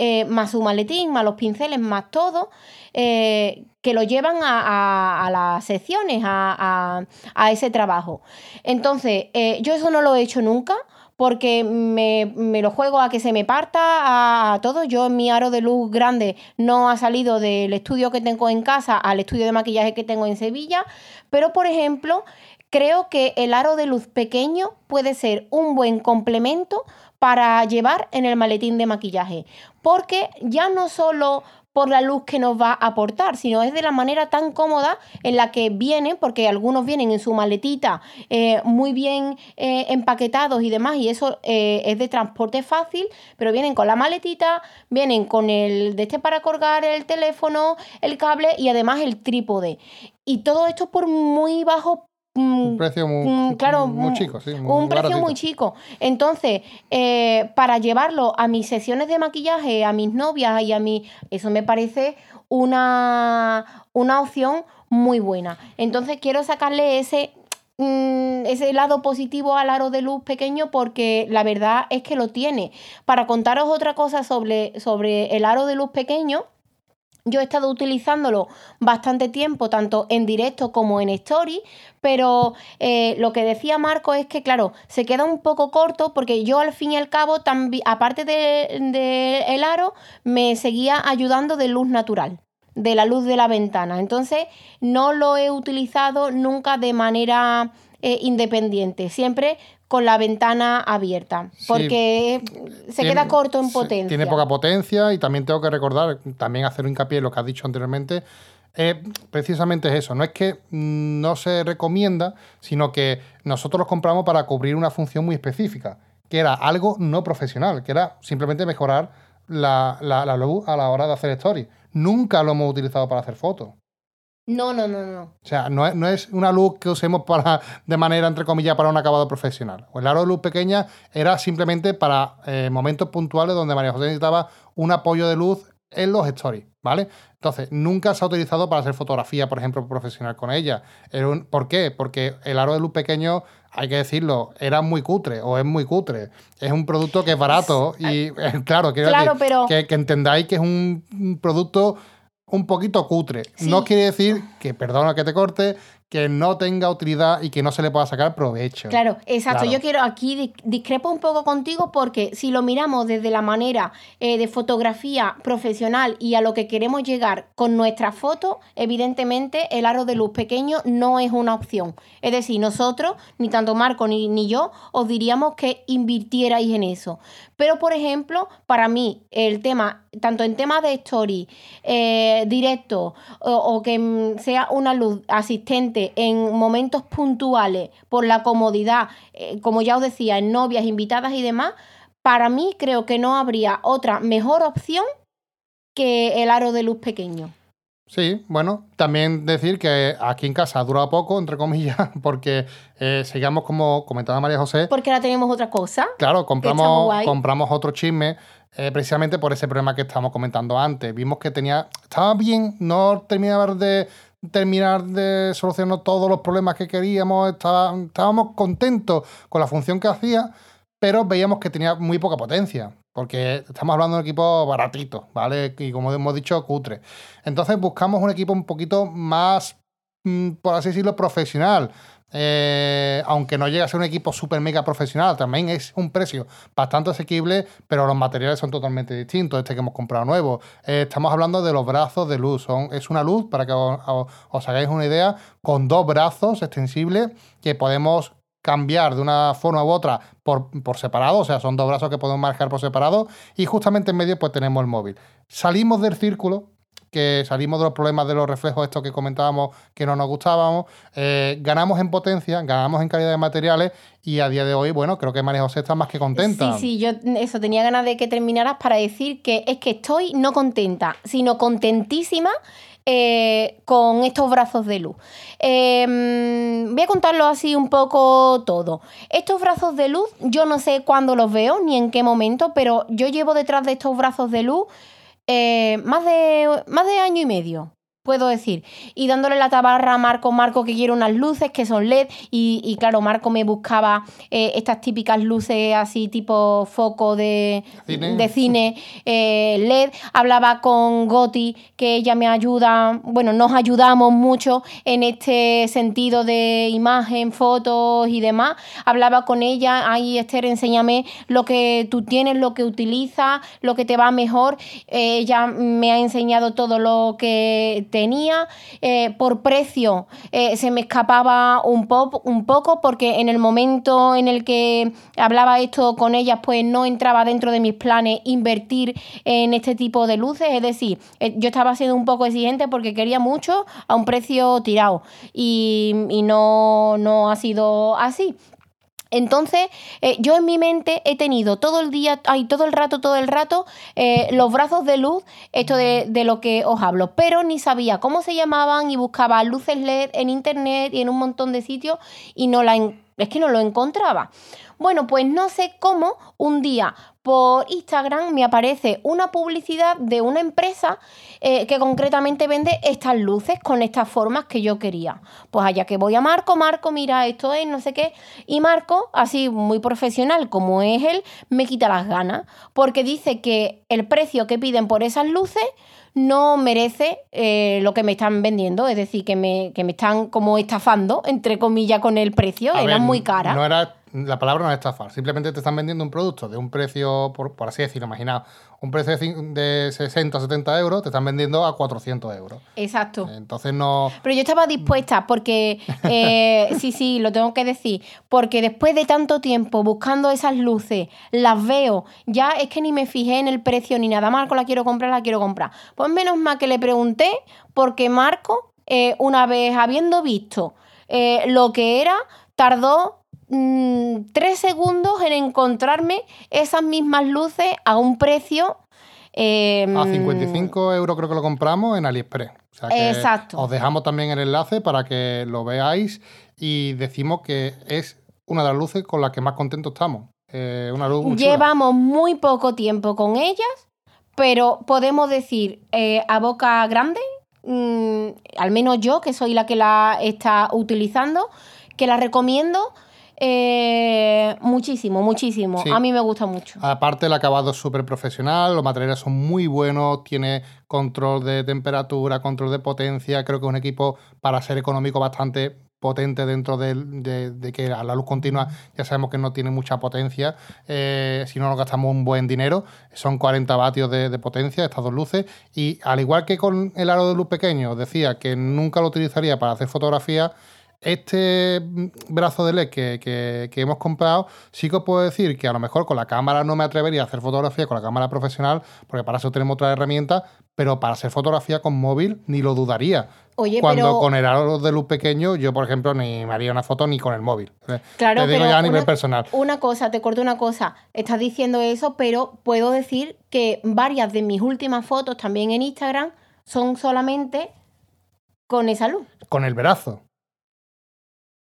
eh, más su maletín, más los pinceles, más todo, eh, que lo llevan a, las secciones, a, ese trabajo. Entonces, eh, yo eso no lo he hecho nunca porque me, lo juego a que se me parta a, todo. Yo en mi aro de luz grande no ha salido del estudio que tengo en casa al estudio de maquillaje que tengo en Sevilla, pero por ejemplo, creo que el aro de luz pequeño puede ser un buen complemento para llevar en el maletín de maquillaje. Porque ya no solo por la luz que nos va a aportar, sino es de la manera tan cómoda en la que vienen, porque algunos vienen en su maletita eh, muy bien eh, empaquetados y demás, y eso eh, es de transporte fácil, pero vienen con la maletita, vienen con el de este para colgar el teléfono, el cable y además el trípode. Y todo esto por muy bajo un precio muy, claro, muy chico, sí. un precio muy chico. Entonces, eh, para llevarlo a mis sesiones de maquillaje, a mis novias y a mí, eso me parece una, una opción muy buena. Entonces, quiero sacarle ese mm, ese lado positivo al aro de luz pequeño porque la verdad es que lo tiene. Para contaros otra cosa sobre, sobre el aro de luz pequeño, yo he estado utilizándolo bastante tiempo, tanto en directo como en story, pero eh, lo que decía Marco es que, claro, se queda un poco corto porque yo al fin y al cabo, aparte del de, el aro, me seguía ayudando de luz natural de la luz de la ventana. Entonces, no lo he utilizado nunca de manera eh, independiente, siempre con la ventana abierta, porque se queda corto en potencia. Tiene poca potencia y también tengo que recordar, también hacer un hincapié en lo que has dicho anteriormente, eh, precisamente es eso, no es que no se recomienda, sino que nosotros los compramos para cubrir una función muy específica, que era algo no profesional, que era simplemente mejorar la, la luz a la hora de hacer stories. Nunca lo hemos utilizado para hacer fotos. No, no, no, no. O sea, no es, una luz que usemos para, de manera, entre comillas, para un acabado profesional. El aro de luz pequeña era simplemente para eh, momentos puntuales donde María José necesitaba un apoyo de luz en los stories, ¿vale? Entonces, nunca se ha utilizado para hacer fotografía, por ejemplo, profesional con ella. ¿Por qué? Porque el aro de luz pequeño, hay que decirlo, era muy cutre o es muy cutre. Es un producto que es barato y, [laughs] claro, quiero que, que entendáis que es un producto un poquito cutre. No quiere decir que, perdona que te corte, que no tenga utilidad y que no se le pueda sacar provecho. Claro, exacto. Yo quiero aquí discrepo un poco contigo porque si lo miramos desde la manera eh, de fotografía profesional y a lo que queremos llegar con nuestra foto, evidentemente el aro de luz pequeño no es una opción. Es decir, nosotros, ni tanto Marco ni, ni yo, os diríamos que invirtierais en eso. Pero, por ejemplo, para mí, el tema, tanto en temas de story, eh, directo, o, que sea una luz asistente en momentos puntuales, por la comodidad, eh, como ya os decía, en novias, invitadas y demás, para mí creo que no habría otra mejor opción que el aro de luz pequeño. Sí, bueno, también decir que aquí en casa ha durado poco, entre comillas, [laughs] porque eh, sigamos como comentaba María José. Porque ahora tenemos otra cosa. Claro, compramos, compramos otro chisme eh, precisamente por ese problema que estábamos comentando antes. Vimos que tenía, estaba bien, no terminaba de terminar de solucionar todos los problemas que queríamos, estábamos contentos con la función que hacía, pero veíamos que tenía muy poca potencia porque estamos hablando de un equipo baratito, ¿vale? Y como hemos dicho, cutre. Entonces buscamos un equipo un poquito más, mm, por así decirlo, profesional. Eh, aunque no llegue a ser un equipo super mega profesional, también es un precio bastante asequible, pero los materiales son totalmente distintos. Este que hemos comprado nuevo. Eh, estamos hablando de los brazos de luz. Son, es una luz, para que os hagáis una idea, con dos brazos extensibles que podemos cambiar de una forma u otra por, por, separado, o sea, son dos brazos que podemos marcar por separado, y justamente en medio pues tenemos el móvil. Salimos del círculo, que salimos de los problemas de los reflejos, estos que comentábamos que no nos gustábamos, eh, ganamos en potencia, ganamos en calidad de materiales y a día de hoy, bueno, creo que María José está más que contenta. Sí, sí, yo eso tenía ganas de que terminaras para decir que es que estoy no contenta, sino contentísima eh, con estos brazos de luz. Em, voy a contarlo así un poco todo. Estos brazos de luz, yo no sé cuándo los veo ni en qué momento, pero yo llevo detrás de estos brazos de luz eh, más, de, más de año y medio puedo decir. Y dándole la tabarra a Marco, Marco que quiere unas luces que son LED. Y, claro, Marco me buscaba eh, estas típicas luces así tipo foco de cine, de cine eh, LED. Hablaba con Goti, que ella me ayuda, bueno, nos ayudamos mucho en este sentido de imagen, fotos y demás. Hablaba con ella, ay Esther, enséñame lo que tú tienes, lo que utilizas, lo que te va mejor. Eh, ella me ha enseñado todo lo que te tenía, eh, por precio eh, se me escapaba un, un poco porque en el momento en el que hablaba esto con ellas pues no entraba dentro de mis planes invertir en este tipo de luces, es decir, eh, yo estaba siendo un poco exigente porque quería mucho a un precio tirado y, y no, no ha sido así. Entonces, eh, yo en mi mente he tenido todo el día, ay, todo el rato, todo el rato, eh, los brazos de luz, esto de, de, lo que os hablo, pero ni sabía cómo se llamaban y buscaba luces LED en internet y en un montón de sitios y no la, es que no lo encontraba. Bueno, pues no sé cómo un día por Instagram me aparece una publicidad de una empresa eh, que concretamente vende estas luces con estas formas que yo quería. Pues allá que voy a Marco, Marco, mira, esto es no sé qué. Y Marco, así muy profesional como es él, me quita las ganas porque dice que el precio que piden por esas luces no merece eh, lo que me están vendiendo, es decir, que me, que me están como estafando, entre comillas, con el precio, eran muy caras. No era la palabra no es estafar, simplemente te están vendiendo un producto de un precio, por, por así decirlo, imagina, un precio de, cin- de 60 o 70 euros, te están vendiendo a 400 euros. Exacto. Entonces no... Pero yo estaba dispuesta porque, eh, [laughs] sí, sí, lo tengo que decir, porque después de tanto tiempo buscando esas luces, las veo, ya es que ni me fijé en el precio ni nada, Marco, la quiero comprar, la quiero comprar. Pues menos mal que le pregunté, porque Marco, eh, una vez habiendo visto eh, lo que era, tardó mm, tres segundos en encontrarme esas mismas luces a un precio... eh, A 55 euros creo que lo compramos en AliExpress. O sea que Exacto. Os dejamos también el enlace para que lo veáis y decimos que es una de las luces con las que más contentos estamos. Eh, una luz muy chula. Llevamos muy poco tiempo con ellas, pero podemos decir eh, a boca grande, mm, al menos yo, que soy la que la está utilizando, que la recomiendo eh, muchísimo, muchísimo. Sí. A mí me gusta mucho. Aparte, el acabado es súper profesional, los materiales son muy buenos, tiene control de temperatura, control de potencia. Creo que es un equipo para ser económico bastante potente dentro de, de que a la luz continua ya sabemos que no tiene mucha potencia, eh, si no nos gastamos un buen dinero. Son 40 vatios de, de potencia estas dos luces y al igual que con el aro de luz pequeño, decía que nunca lo utilizaría para hacer fotografía, este mm, brazo de LED que, que- que hemos comprado, sí que os puedo decir que a lo mejor con la cámara no me atrevería a hacer fotografía con la cámara profesional, porque para eso tenemos otra herramienta, pero para hacer fotografía con móvil ni lo dudaría. Oye, Cuando pero con el aro de luz pequeño, yo por ejemplo ni me haría una foto ni con el móvil. Eh, Claro, Te digo pero ya a nivel una- personal. una cosa, te corto una cosa. Estás diciendo eso, pero puedo decir que varias de mis últimas fotos también en Instagram son solamente con esa luz. Con el brazo.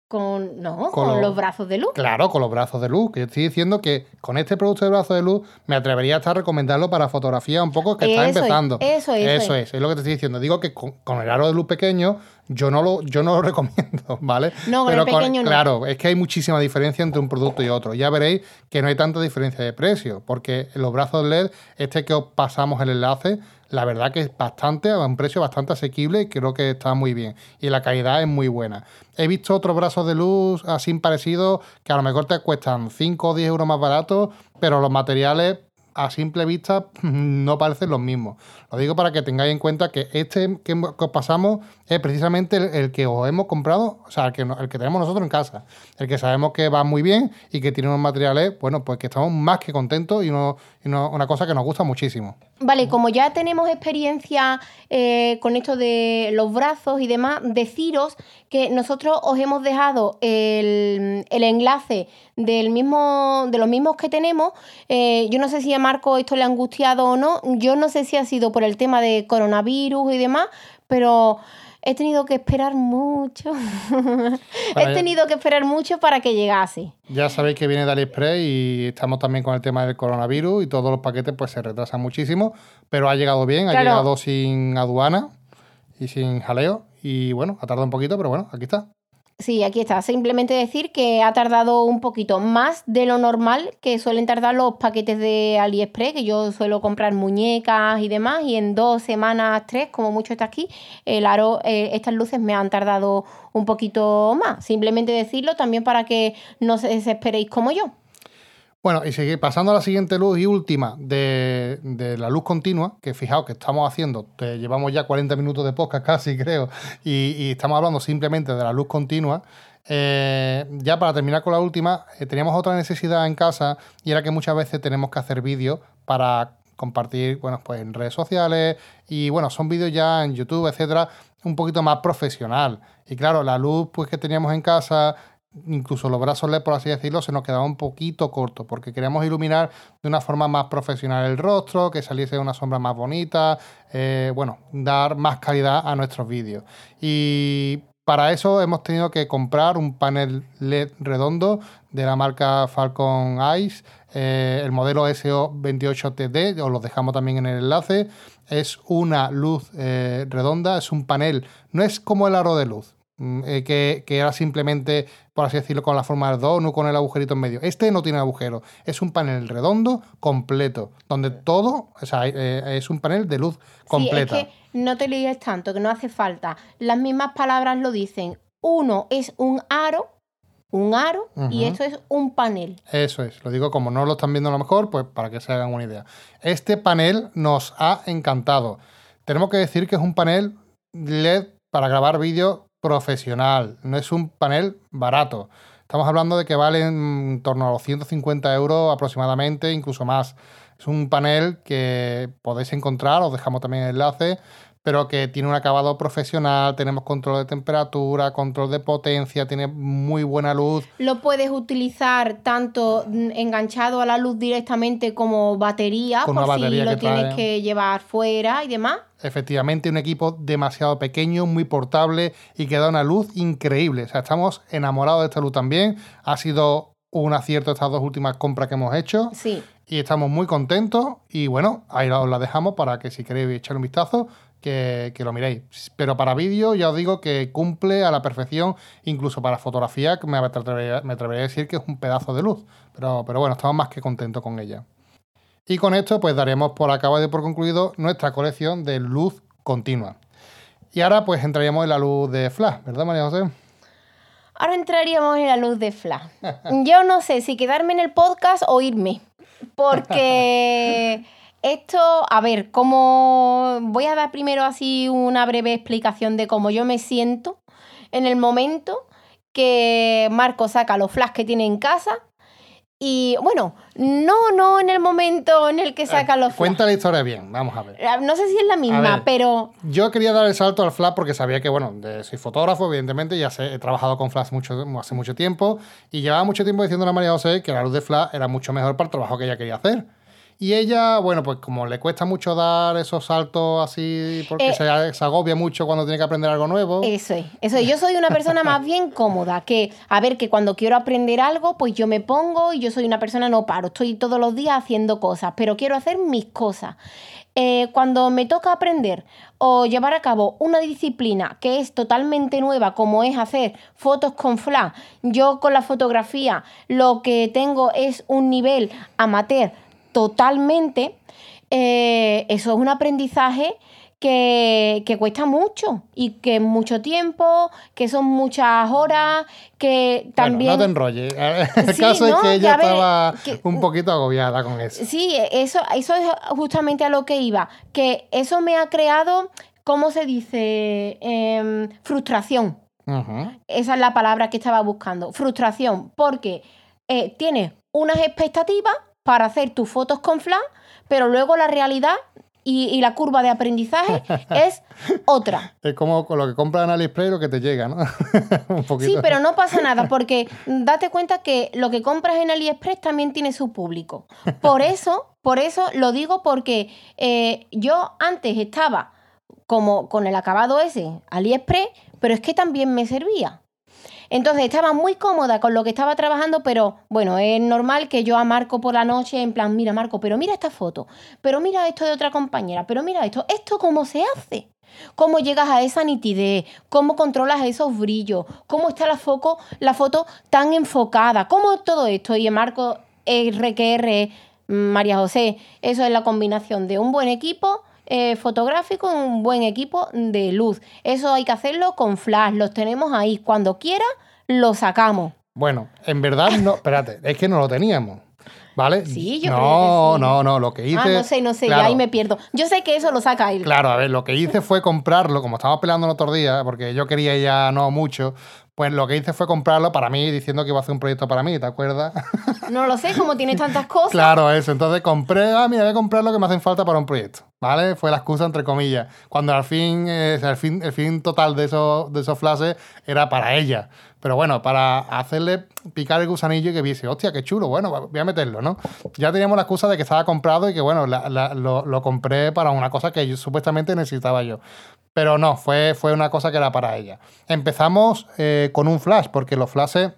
Con, no, Con con, lo- los brazos de luz. Claro, con los brazos de luz. Que yo estoy diciendo que con este producto de brazo de luz me atrevería hasta a recomendarlo para fotografía un poco que está Eso es, empezando. eso es, eso Eso es. es, es lo que te estoy diciendo. Digo que con, con el aro de luz pequeño yo no lo, yo no lo [laughs] recomiendo, ¿vale? No, con el pequeño no. Claro, es que hay muchísima diferencia entre un producto y otro. Ya veréis que no hay tanta diferencia de precio, porque los brazos LED, este que os pasamos el enlace, la verdad que es bastante, a un precio bastante asequible y creo que está muy bien. Y la calidad es muy buena. He visto otros brazos de luz así parecidos que a lo mejor te cuestan 5 o 10 euros más baratos, pero los materiales a simple vista [laughs] no parecen los mismos. Lo digo para que tengáis en cuenta que este que os pasamos es precisamente el, que os hemos comprado, o sea, el que, el que tenemos nosotros en casa. El que sabemos que va muy bien y que tiene unos materiales, bueno, pues que estamos más que contentos y, uno- y uno- una cosa que nos gusta muchísimo. Vale, como ya tenemos experiencia eh, con esto de los brazos y demás, deciros que nosotros os hemos dejado el, el enlace del mismo, de los mismos que tenemos. Eh, yo no sé si a Marco esto le ha angustiado o no. Yo no sé si ha sido por el tema de coronavirus y demás, pero he tenido que esperar mucho. [laughs] he ya- tenido que esperar mucho para que llegase. Ya sabéis que viene de AliExpress y estamos también con el tema del coronavirus y todos los paquetes pues se retrasan muchísimo, pero ha llegado bien, ha llegado sin aduana y sin jaleo y bueno, ha tardado un poquito, pero bueno, aquí está. Sí, aquí está. Simplemente decir que ha tardado un poquito más de lo normal que suelen tardar los paquetes de AliExpress, que yo suelo comprar muñecas y demás, y en dos semanas, tres, como mucho está aquí, el aro, eh, estas luces me han tardado un poquito más. Simplemente decirlo también para que no se desesperéis como yo. Bueno, y sigue pasando a la siguiente luz y última de, la luz continua, que fijaos que estamos haciendo, te llevamos ya 40 minutos de podcast casi, [laughs] creo, y, y estamos hablando simplemente de la luz continua. Eh, ya para terminar con la última, eh, teníamos otra necesidad en casa y era que muchas veces tenemos que hacer vídeos para compartir, bueno, pues en redes sociales y bueno, son vídeos ya en YouTube, etcétera, un poquito más profesional. Y claro, la luz pues que teníamos en casa incluso los brazos LED, por así decirlo, se nos quedaba un poquito corto, porque queríamos iluminar de una forma más profesional el rostro, que saliese una sombra más bonita, eh, bueno, dar más calidad a nuestros vídeos. Y para eso hemos tenido que comprar un panel LED redondo de la marca Falcon Eyes, eh, el modelo SO28TD, os lo dejamos también en el enlace. Es una luz eh, redonda, es un panel, no es como el aro de luz, eh, que, que era simplemente, por así decirlo, con la forma del donut, con el agujerito en medio. Este no tiene agujero, es un panel redondo completo, donde todo, o sea, eh, es un panel de luz completa. Sí, es que no te líes tanto, que no hace falta. Las mismas palabras lo dicen. Uno es un aro un aro y esto es un panel. Eso es, lo digo como no lo están viendo a lo mejor, pues para que se hagan una idea. Este panel nos ha encantado. Tenemos que decir que es un panel LED para grabar vídeo profesional, no es un panel barato. Estamos hablando de que vale en torno a los 150 euros aproximadamente, incluso más. Es un panel que podéis encontrar, os dejamos también el enlace, pero que tiene un acabado profesional, tenemos control de temperatura, control de potencia, tiene muy buena luz. Lo puedes utilizar tanto enganchado a la luz directamente como batería, por si lo tienes que llevar fuera y demás. Efectivamente, un equipo demasiado pequeño, muy portable y que da una luz increíble. O sea, estamos enamorados de esta luz también. Ha sido un acierto estas dos últimas compras que hemos hecho. Sí. Y estamos muy contentos. Y bueno, ahí os la dejamos para que si queréis echar un vistazo, que, lo miréis. Pero para vídeo ya os digo que cumple a la perfección, incluso para fotografía, me atrevería, me atrevería a decir que es un pedazo de luz. Pero, pero bueno, estamos más que contentos con ella. Y con esto pues daremos por acabado y por concluido nuestra colección de luz continua. Y ahora pues entraríamos en la luz de flash, ¿verdad María José? Ahora entraríamos en la luz de flash. [laughs] Yo no sé si quedarme en el podcast o irme. Porque [laughs] esto, a ver, como voy a dar primero así una breve explicación de cómo yo me siento en el momento que Marco saca los flash que tiene en casa. Y bueno, no, no en el momento en el que saca los flash. Cuenta la historia bien, vamos a ver. No sé si es la misma, pero. Yo quería dar el salto al flash porque sabía que, bueno, soy fotógrafo, evidentemente, ya sé, he trabajado con flash mucho, hace mucho tiempo y llevaba mucho tiempo diciendo a María José que la luz de flash era mucho mejor para el trabajo que ella quería hacer. Y ella, bueno, pues como le cuesta mucho dar esos saltos así, porque eh, se, agobia mucho cuando tiene que aprender algo nuevo. Eso es, eso es. Yo soy una persona más bien cómoda, que, a ver, que cuando quiero aprender algo, pues yo me pongo y yo soy una persona no paro, estoy todos los días haciendo cosas, pero quiero hacer mis cosas. Eh, cuando me toca aprender o llevar a cabo una disciplina que es totalmente nueva, como es hacer fotos con flash, yo con la fotografía lo que tengo es un nivel amateur totalmente, eh, eso es un aprendizaje que, cuesta mucho y que es mucho tiempo, que son muchas horas, que también... no te enrolles. [laughs] El caso es que ella estaba un poquito agobiada con eso. Sí, eso, eso es justamente a lo que iba, que eso me ha creado, ¿cómo se dice? Em, frustración. Esa es la palabra que estaba buscando, frustración, porque eh, tienes unas expectativas para hacer tus fotos con flash, pero luego la realidad y, la curva de aprendizaje [laughs] es otra. Es como con lo que compras en AliExpress lo que te llega, ¿no? [laughs] Sí, pero no pasa nada, porque date cuenta que lo que compras en AliExpress también tiene su público. Por eso, por eso lo digo porque eh, yo antes estaba como con el acabado ese, AliExpress, pero es que también me servía. Entonces estaba muy cómoda con lo que estaba trabajando, pero bueno, es normal que yo a Marco por la noche, en plan, mira Marco, pero mira esta foto, pero mira esto de otra compañera, pero mira esto, ¿esto cómo se hace? ¿Cómo llegas a esa nitidez? ¿Cómo controlas esos brillos? ¿Cómo está la, foco, la foto tan enfocada? ¿Cómo todo esto? Y Marco, RQR, María José, eso es la combinación de un buen equipo eh, fotográfico, un buen equipo de luz. Eso hay que hacerlo con flash, los tenemos ahí. Cuando quiera, lo sacamos. Bueno, en verdad no, [laughs] espérate, es que no lo teníamos. ¿Vale? Sí, yo no, creo que No, no, lo que hice. Ah, no sé, no sé, ahí me pierdo. Yo sé que eso lo saca él. Claro, a ver, lo que hice fue comprarlo, como estábamos peleando el otro día, porque yo quería ya no mucho, pues lo que hice fue comprarlo para mí, diciendo que iba a hacer un proyecto para mí, ¿te acuerdas? [laughs] No lo sé, como tienes tantas cosas. claro, eso. Entonces compré, ah, mira, voy a comprar lo que me hacen falta para un proyecto, ¿vale? Fue la excusa entre comillas. Cuando al fin, eh, el, fin el fin total de esos, de esos flashes era para ella. Pero bueno, para hacerle picar el gusanillo y que viese, hostia, qué chulo, bueno, voy a meterlo, ¿no? Ya teníamos la excusa de que estaba comprado y que, bueno, lo, lo, compré para una cosa que yo, supuestamente necesitaba yo. Pero no, fue, fue una cosa que era para ella. Empezamos eh, con un flash, porque los flashes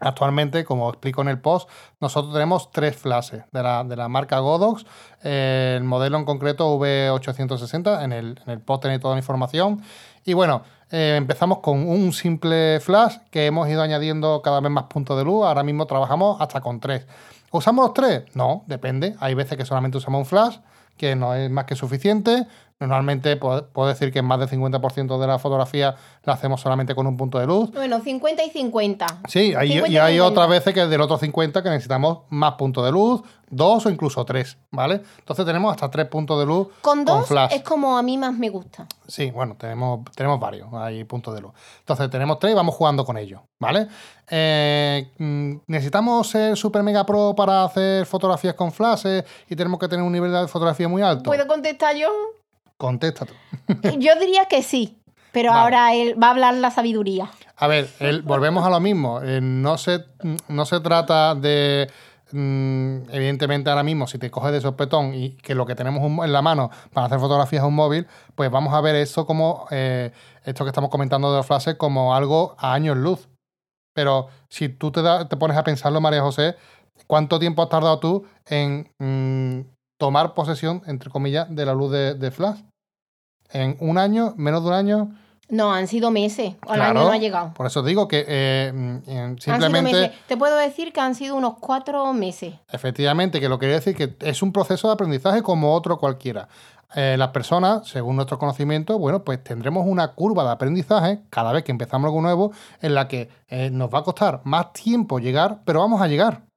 Actualmente, como explico en el post, nosotros tenemos tres flashes de la, de la marca Godox. El modelo en concreto V860, en el, en el post tenéis toda la información. Y bueno, eh, empezamos con un simple flash que hemos ido añadiendo cada vez más puntos de luz. Ahora mismo trabajamos hasta con tres. ¿Usamos los tres? No, depende. Hay veces que solamente usamos un flash que no es más que suficiente. Normalmente puedo, decir que más del 50% de la fotografía la hacemos solamente con un punto de luz. Bueno, 50 y 50. Sí, y hay otras veces que del otro 50 que necesitamos más puntos de luz, dos o incluso tres, ¿vale? Entonces tenemos hasta tres puntos de luz. Con dos es como a mí más me gusta. Sí, bueno, tenemos, tenemos varios, hay puntos de luz. Entonces tenemos tres y vamos jugando con ellos, ¿vale? Eh, mm, ¿Necesitamos ser super mega pro para hacer fotografías con flashes y tenemos que tener un nivel de fotografía muy alto? ¿Puedo contestar yo? Contesta tú. [laughs] Yo diría que sí, pero ahora él va a hablar la sabiduría. A ver, volvemos a lo mismo. Eh, no, se, no se trata de mm, evidentemente ahora mismo, si te coges de sopetón y que lo que tenemos en la mano para hacer fotografías es un móvil, pues vamos a ver eso como, eh, esto que estamos comentando de los flashes, como algo a años luz. Pero si tú te, te pones a pensarlo, María José, ¿cuánto tiempo has tardado tú en mm, tomar posesión, entre comillas, de la luz de flash? en un año, menos de un año. No, han sido meses. Al año no ha llegado. Por eso digo que eh, simplemente. Te puedo decir que han sido unos cuatro meses. Efectivamente, que lo quería decir que es un proceso de aprendizaje como otro cualquiera. Eh, las personas, según nuestro conocimiento, bueno, pues tendremos una curva de aprendizaje cada vez que empezamos algo nuevo en la que eh, nos va a costar más tiempo llegar, pero vamos a llegar.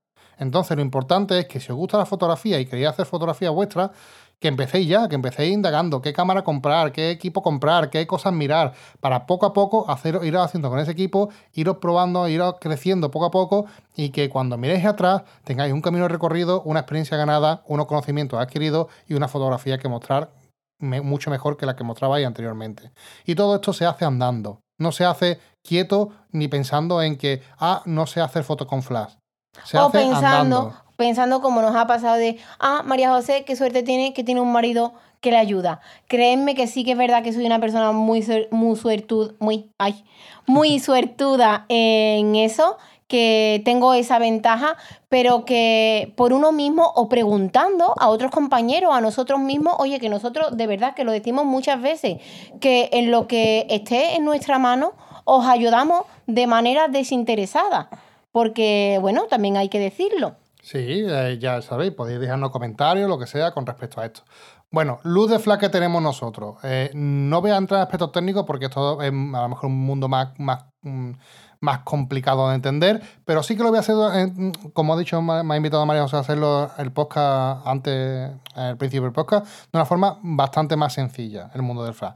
Entonces, lo importante es que si os gusta la fotografía y queréis hacer fotografía vuestra, que empecéis ya, que empecéis indagando qué cámara comprar, qué equipo comprar, qué cosas mirar, para poco a poco hacer, ir haciendo con ese equipo, iros probando, iros creciendo poco a poco y que cuando miréis atrás tengáis un camino recorrido, una experiencia ganada, unos conocimientos adquiridos y una fotografía que mostrar mucho mejor que la que mostrabais anteriormente. Y todo esto se hace andando, no se hace quieto ni pensando en que, ah, no sé hacer fotos con flash. Se o pensando, pensando como nos ha pasado de, ah, María José, qué suerte tiene que tiene un marido que le ayuda. Créanme que sí que es verdad que soy una persona muy, muy suertuda, muy, ay, muy [laughs] suertuda en eso, que tengo esa ventaja, pero que por uno mismo o preguntando a otros compañeros, a nosotros mismos, oye, que nosotros de verdad que lo decimos muchas veces, que en lo que esté en nuestra mano os ayudamos de manera desinteresada, porque bueno, también hay que decirlo. Sí, eh, ya sabéis, podéis dejarnos comentarios, lo que sea, con respecto a esto. Bueno, luz de flash que tenemos nosotros. Eh, no voy a entrar en aspectos técnicos porque esto es a lo mejor un mundo más, más, mm, más complicado de entender, pero sí que lo voy a hacer, eh, como ha dicho, me ha invitado María José a hacerlo el podcast antes, al principio del podcast, de una forma bastante más sencilla, el mundo del flash.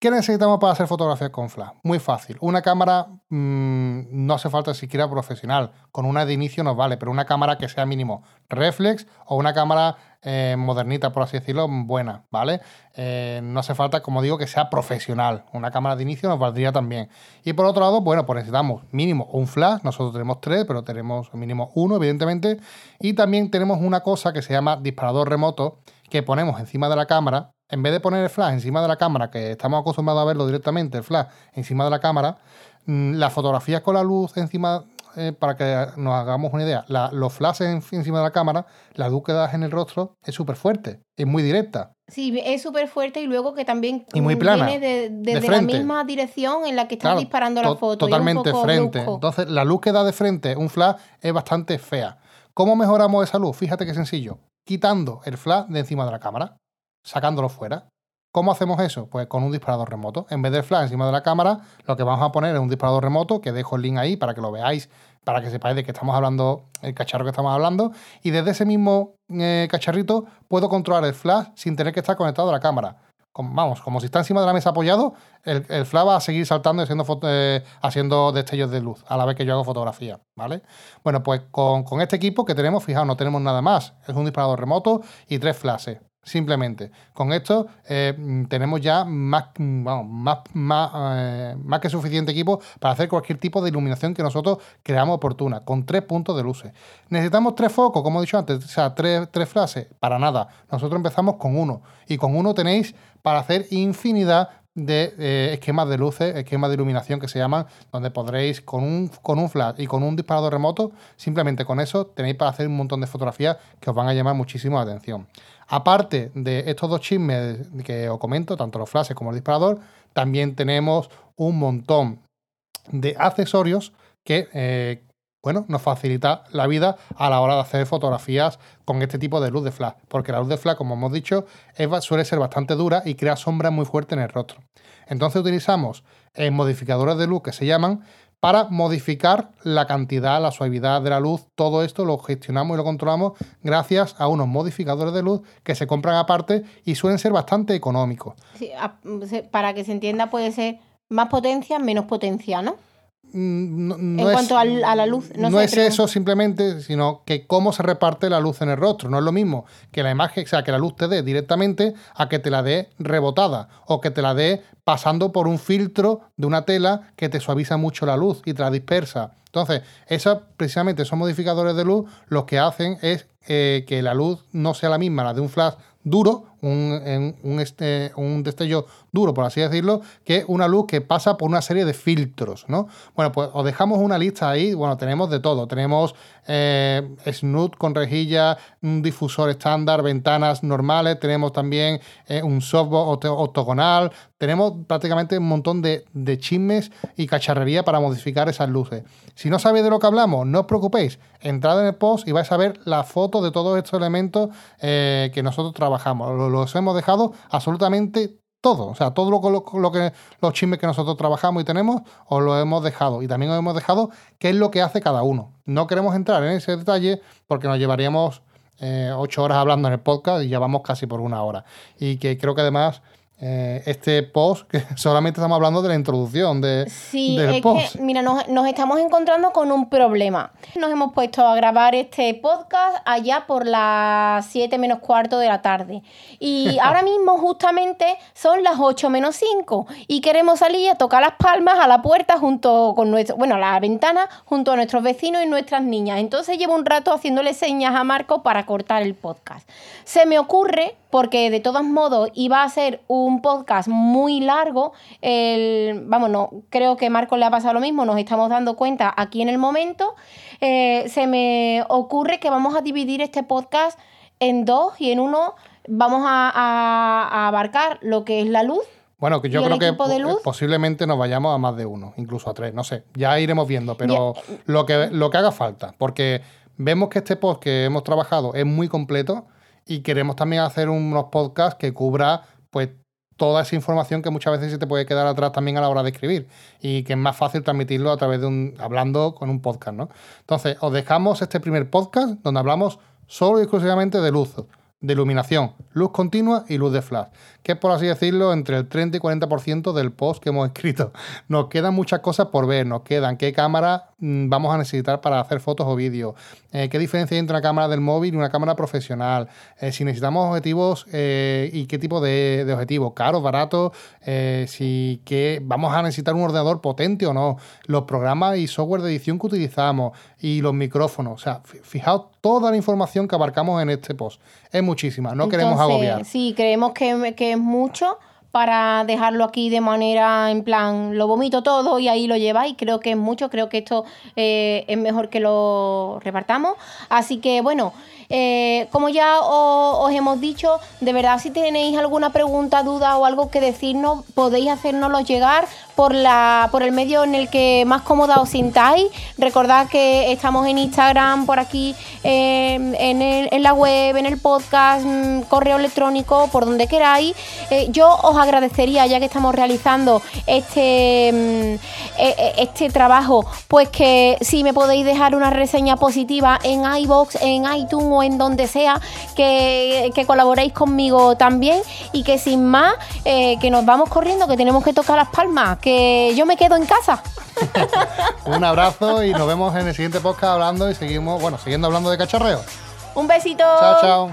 ¿Qué necesitamos para hacer fotografías con flash? Muy fácil. Una cámara mm, no hace falta siquiera profesional. Con una de inicio nos vale, pero una cámara que sea mínimo reflex o una cámara eh, modernita, por así decirlo, buena, ¿vale? Eh, no hace falta, como digo, que sea profesional. Una cámara de inicio nos valdría también. Y por otro lado, bueno, pues necesitamos mínimo un flash. Nosotros tenemos tres, pero tenemos mínimo uno, evidentemente. Y también tenemos una cosa que se llama disparador remoto que ponemos encima de la cámara en vez de poner el flash encima de la cámara, que estamos acostumbrados a verlo directamente, el flash encima de la cámara, mm, las fotografías con la luz encima, eh, para que nos hagamos una idea, los flashes encima de la cámara, la luz que das en el rostro es súper fuerte, es muy directa. Sí, es súper fuerte y luego que también y muy plana, viene de, la misma dirección en la que estás disparando la foto. Totalmente frente. Entonces, la luz que da de frente un flash es bastante fea. ¿Cómo mejoramos esa luz? Fíjate qué sencillo. Quitando el flash de encima de la cámara sacándolo fuera. ¿Cómo hacemos eso? Pues con un disparador remoto. En vez del flash encima de la cámara, lo que vamos a poner es un disparador remoto, que dejo el link ahí para que lo veáis, para que sepáis de que estamos hablando, el cacharro que estamos hablando. Y desde ese mismo eh, cacharrito puedo controlar el flash sin tener que estar conectado a la cámara. vamos, como si está encima de la mesa apoyado, el, flash va a seguir saltando y haciendo, eh, haciendo destellos de luz a la vez que yo hago fotografía, ¿vale? Bueno, pues con, con este equipo que tenemos, fijaos, no tenemos nada más. Es un disparador remoto y tres flashes. Simplemente, con esto eh, tenemos ya más, más, eh, más, que suficiente equipo para hacer cualquier tipo de iluminación que nosotros creamos oportuna, con tres puntos de luces. ¿Necesitamos tres focos, como he dicho antes? O sea, tres, tres frases. Para nada. Nosotros empezamos con uno. Y con uno tenéis para hacer infinidad de eh, esquemas de luces, esquemas de iluminación que se llaman, donde podréis con un, con un flash y con un disparador remoto, simplemente con eso tenéis para hacer un montón de fotografías que os van a llamar muchísimo la atención. Aparte de estos dos chismes que os comento, tanto los flashes como el disparador, también tenemos un montón de accesorios que, eh, bueno, nos facilita la vida a la hora de hacer fotografías con este tipo de luz de flash, porque la luz de flash, como hemos dicho, suele ser bastante dura y crea sombras muy fuertes en el rostro. Entonces utilizamos eh, modificadores de luz que se llaman para modificar la cantidad, la suavidad de la luz. Todo esto lo gestionamos y lo controlamos gracias a unos modificadores de luz que se compran aparte y suelen ser bastante económicos. para que se entienda puede ser más potencia, menos potencia, ¿no? Mm, en cuanto a la luz. No, es eso simplemente, sino que cómo se reparte la luz en el rostro. No es lo mismo que la imagen, o sea, que la luz te dé directamente a que te la dé rebotada o que te la dé pasando por un filtro de una tela que te suaviza mucho la luz y te la dispersa. Entonces, esa, precisamente esos modificadores de luz lo que hacen es eh, que la luz no sea la misma, la de un flash duro, un, un, este, un destello duro, por así decirlo, que una luz que pasa por una serie de filtros, ¿no? Bueno, pues os dejamos una lista ahí, bueno, tenemos de todo, tenemos eh, snoot con rejilla, un difusor estándar, ventanas normales, tenemos también eh, un softbox octogonal, tenemos prácticamente un montón de, de chismes y cacharrería para modificar esas luces. Si no sabéis de lo que hablamos, no os preocupéis, entrad en el post y vais a ver la foto de todos estos elementos eh, que nosotros trabajamos los hemos dejado absolutamente todo. O sea, todo lo, que los chismes que nosotros trabajamos y tenemos, os lo hemos dejado. Y también os hemos dejado qué es lo que hace cada uno. No queremos entrar en ese detalle porque nos llevaríamos eh, ocho horas hablando en el podcast y ya vamos casi por una hora. Y que creo que además eh, este post, que [laughs] solamente estamos hablando de la introducción de, sí, es Que, mira, nos, estamos encontrando con un problema. Nos hemos puesto a grabar este podcast allá por las 7 menos cuarto de la tarde. Y [laughs] ahora mismo justamente son las 8 menos 5 y queremos salir a tocar las palmas a la puerta junto con nuestro, bueno, a la ventana junto a nuestros vecinos y nuestras niñas. Entonces llevo un rato haciéndole señas a Marco para cortar el podcast. Se me ocurre, porque de todos modos iba a ser un un podcast muy largo. El, vamos, no, creo que Marco le ha pasado lo mismo, nos estamos dando cuenta aquí en el momento. Eh, se me ocurre que vamos a dividir este podcast en dos y en uno vamos a, abarcar lo que es la luz. Bueno, que yo creo que posiblemente nos vayamos a más de uno, incluso a tres, no sé, ya iremos viendo, pero lo, que, lo que haga falta, porque vemos que este post que hemos trabajado es muy completo y queremos también hacer unos podcasts que cubra pues toda esa información que muchas veces se te puede quedar atrás también a la hora de escribir y que es más fácil transmitirlo a través de un hablando con un podcast, ¿no? Entonces, os dejamos este primer podcast donde hablamos solo y exclusivamente de luz, de iluminación, luz continua y luz de flash, que es por así decirlo entre el 30 y 40% del post que hemos escrito. [laughs] Nos quedan muchas cosas por ver, nos quedan qué cámara mm, vamos a necesitar para hacer fotos o vídeos, eh, qué diferencia hay entre una cámara del móvil y una cámara profesional, eh, si necesitamos objetivos eh, y qué tipo de, de objetivos, caros, baratos, si que vamos a necesitar un ordenador potente o no, los programas y software de edición que utilizamos y los micrófonos. O sea, fijaos toda la información que abarcamos en este post. Es muchísima, no queremos agobiar. Sí, creemos que, que es mucho para dejarlo aquí de manera en plan, lo vomito todo y ahí lo lleváis. Creo que es mucho, creo que esto eh, es mejor que lo repartamos. Así que bueno, eh, como ya os, hemos dicho, de verdad si tenéis alguna pregunta, duda o algo que decirnos, podéis hacérnoslo llegar por, la, por el medio en el que más cómoda os sintáis. Recordad que estamos en Instagram, por aquí, em, en, la web, en el podcast, mm, correo electrónico, por donde queráis. Eh, yo os agradecería, ya que estamos realizando este, mm, e, e, este trabajo, pues que si me podéis dejar una reseña positiva en iBox, en iTunes o en donde sea, que, colaboréis conmigo también y que sin más, eh, que nos vamos corriendo, que tenemos que tocar las palmas, que yo me quedo en casa. [laughs] Un abrazo y nos vemos en el siguiente podcast hablando y seguimos, bueno, siguiendo hablando de cacharreo. Un besito. Chao, chao.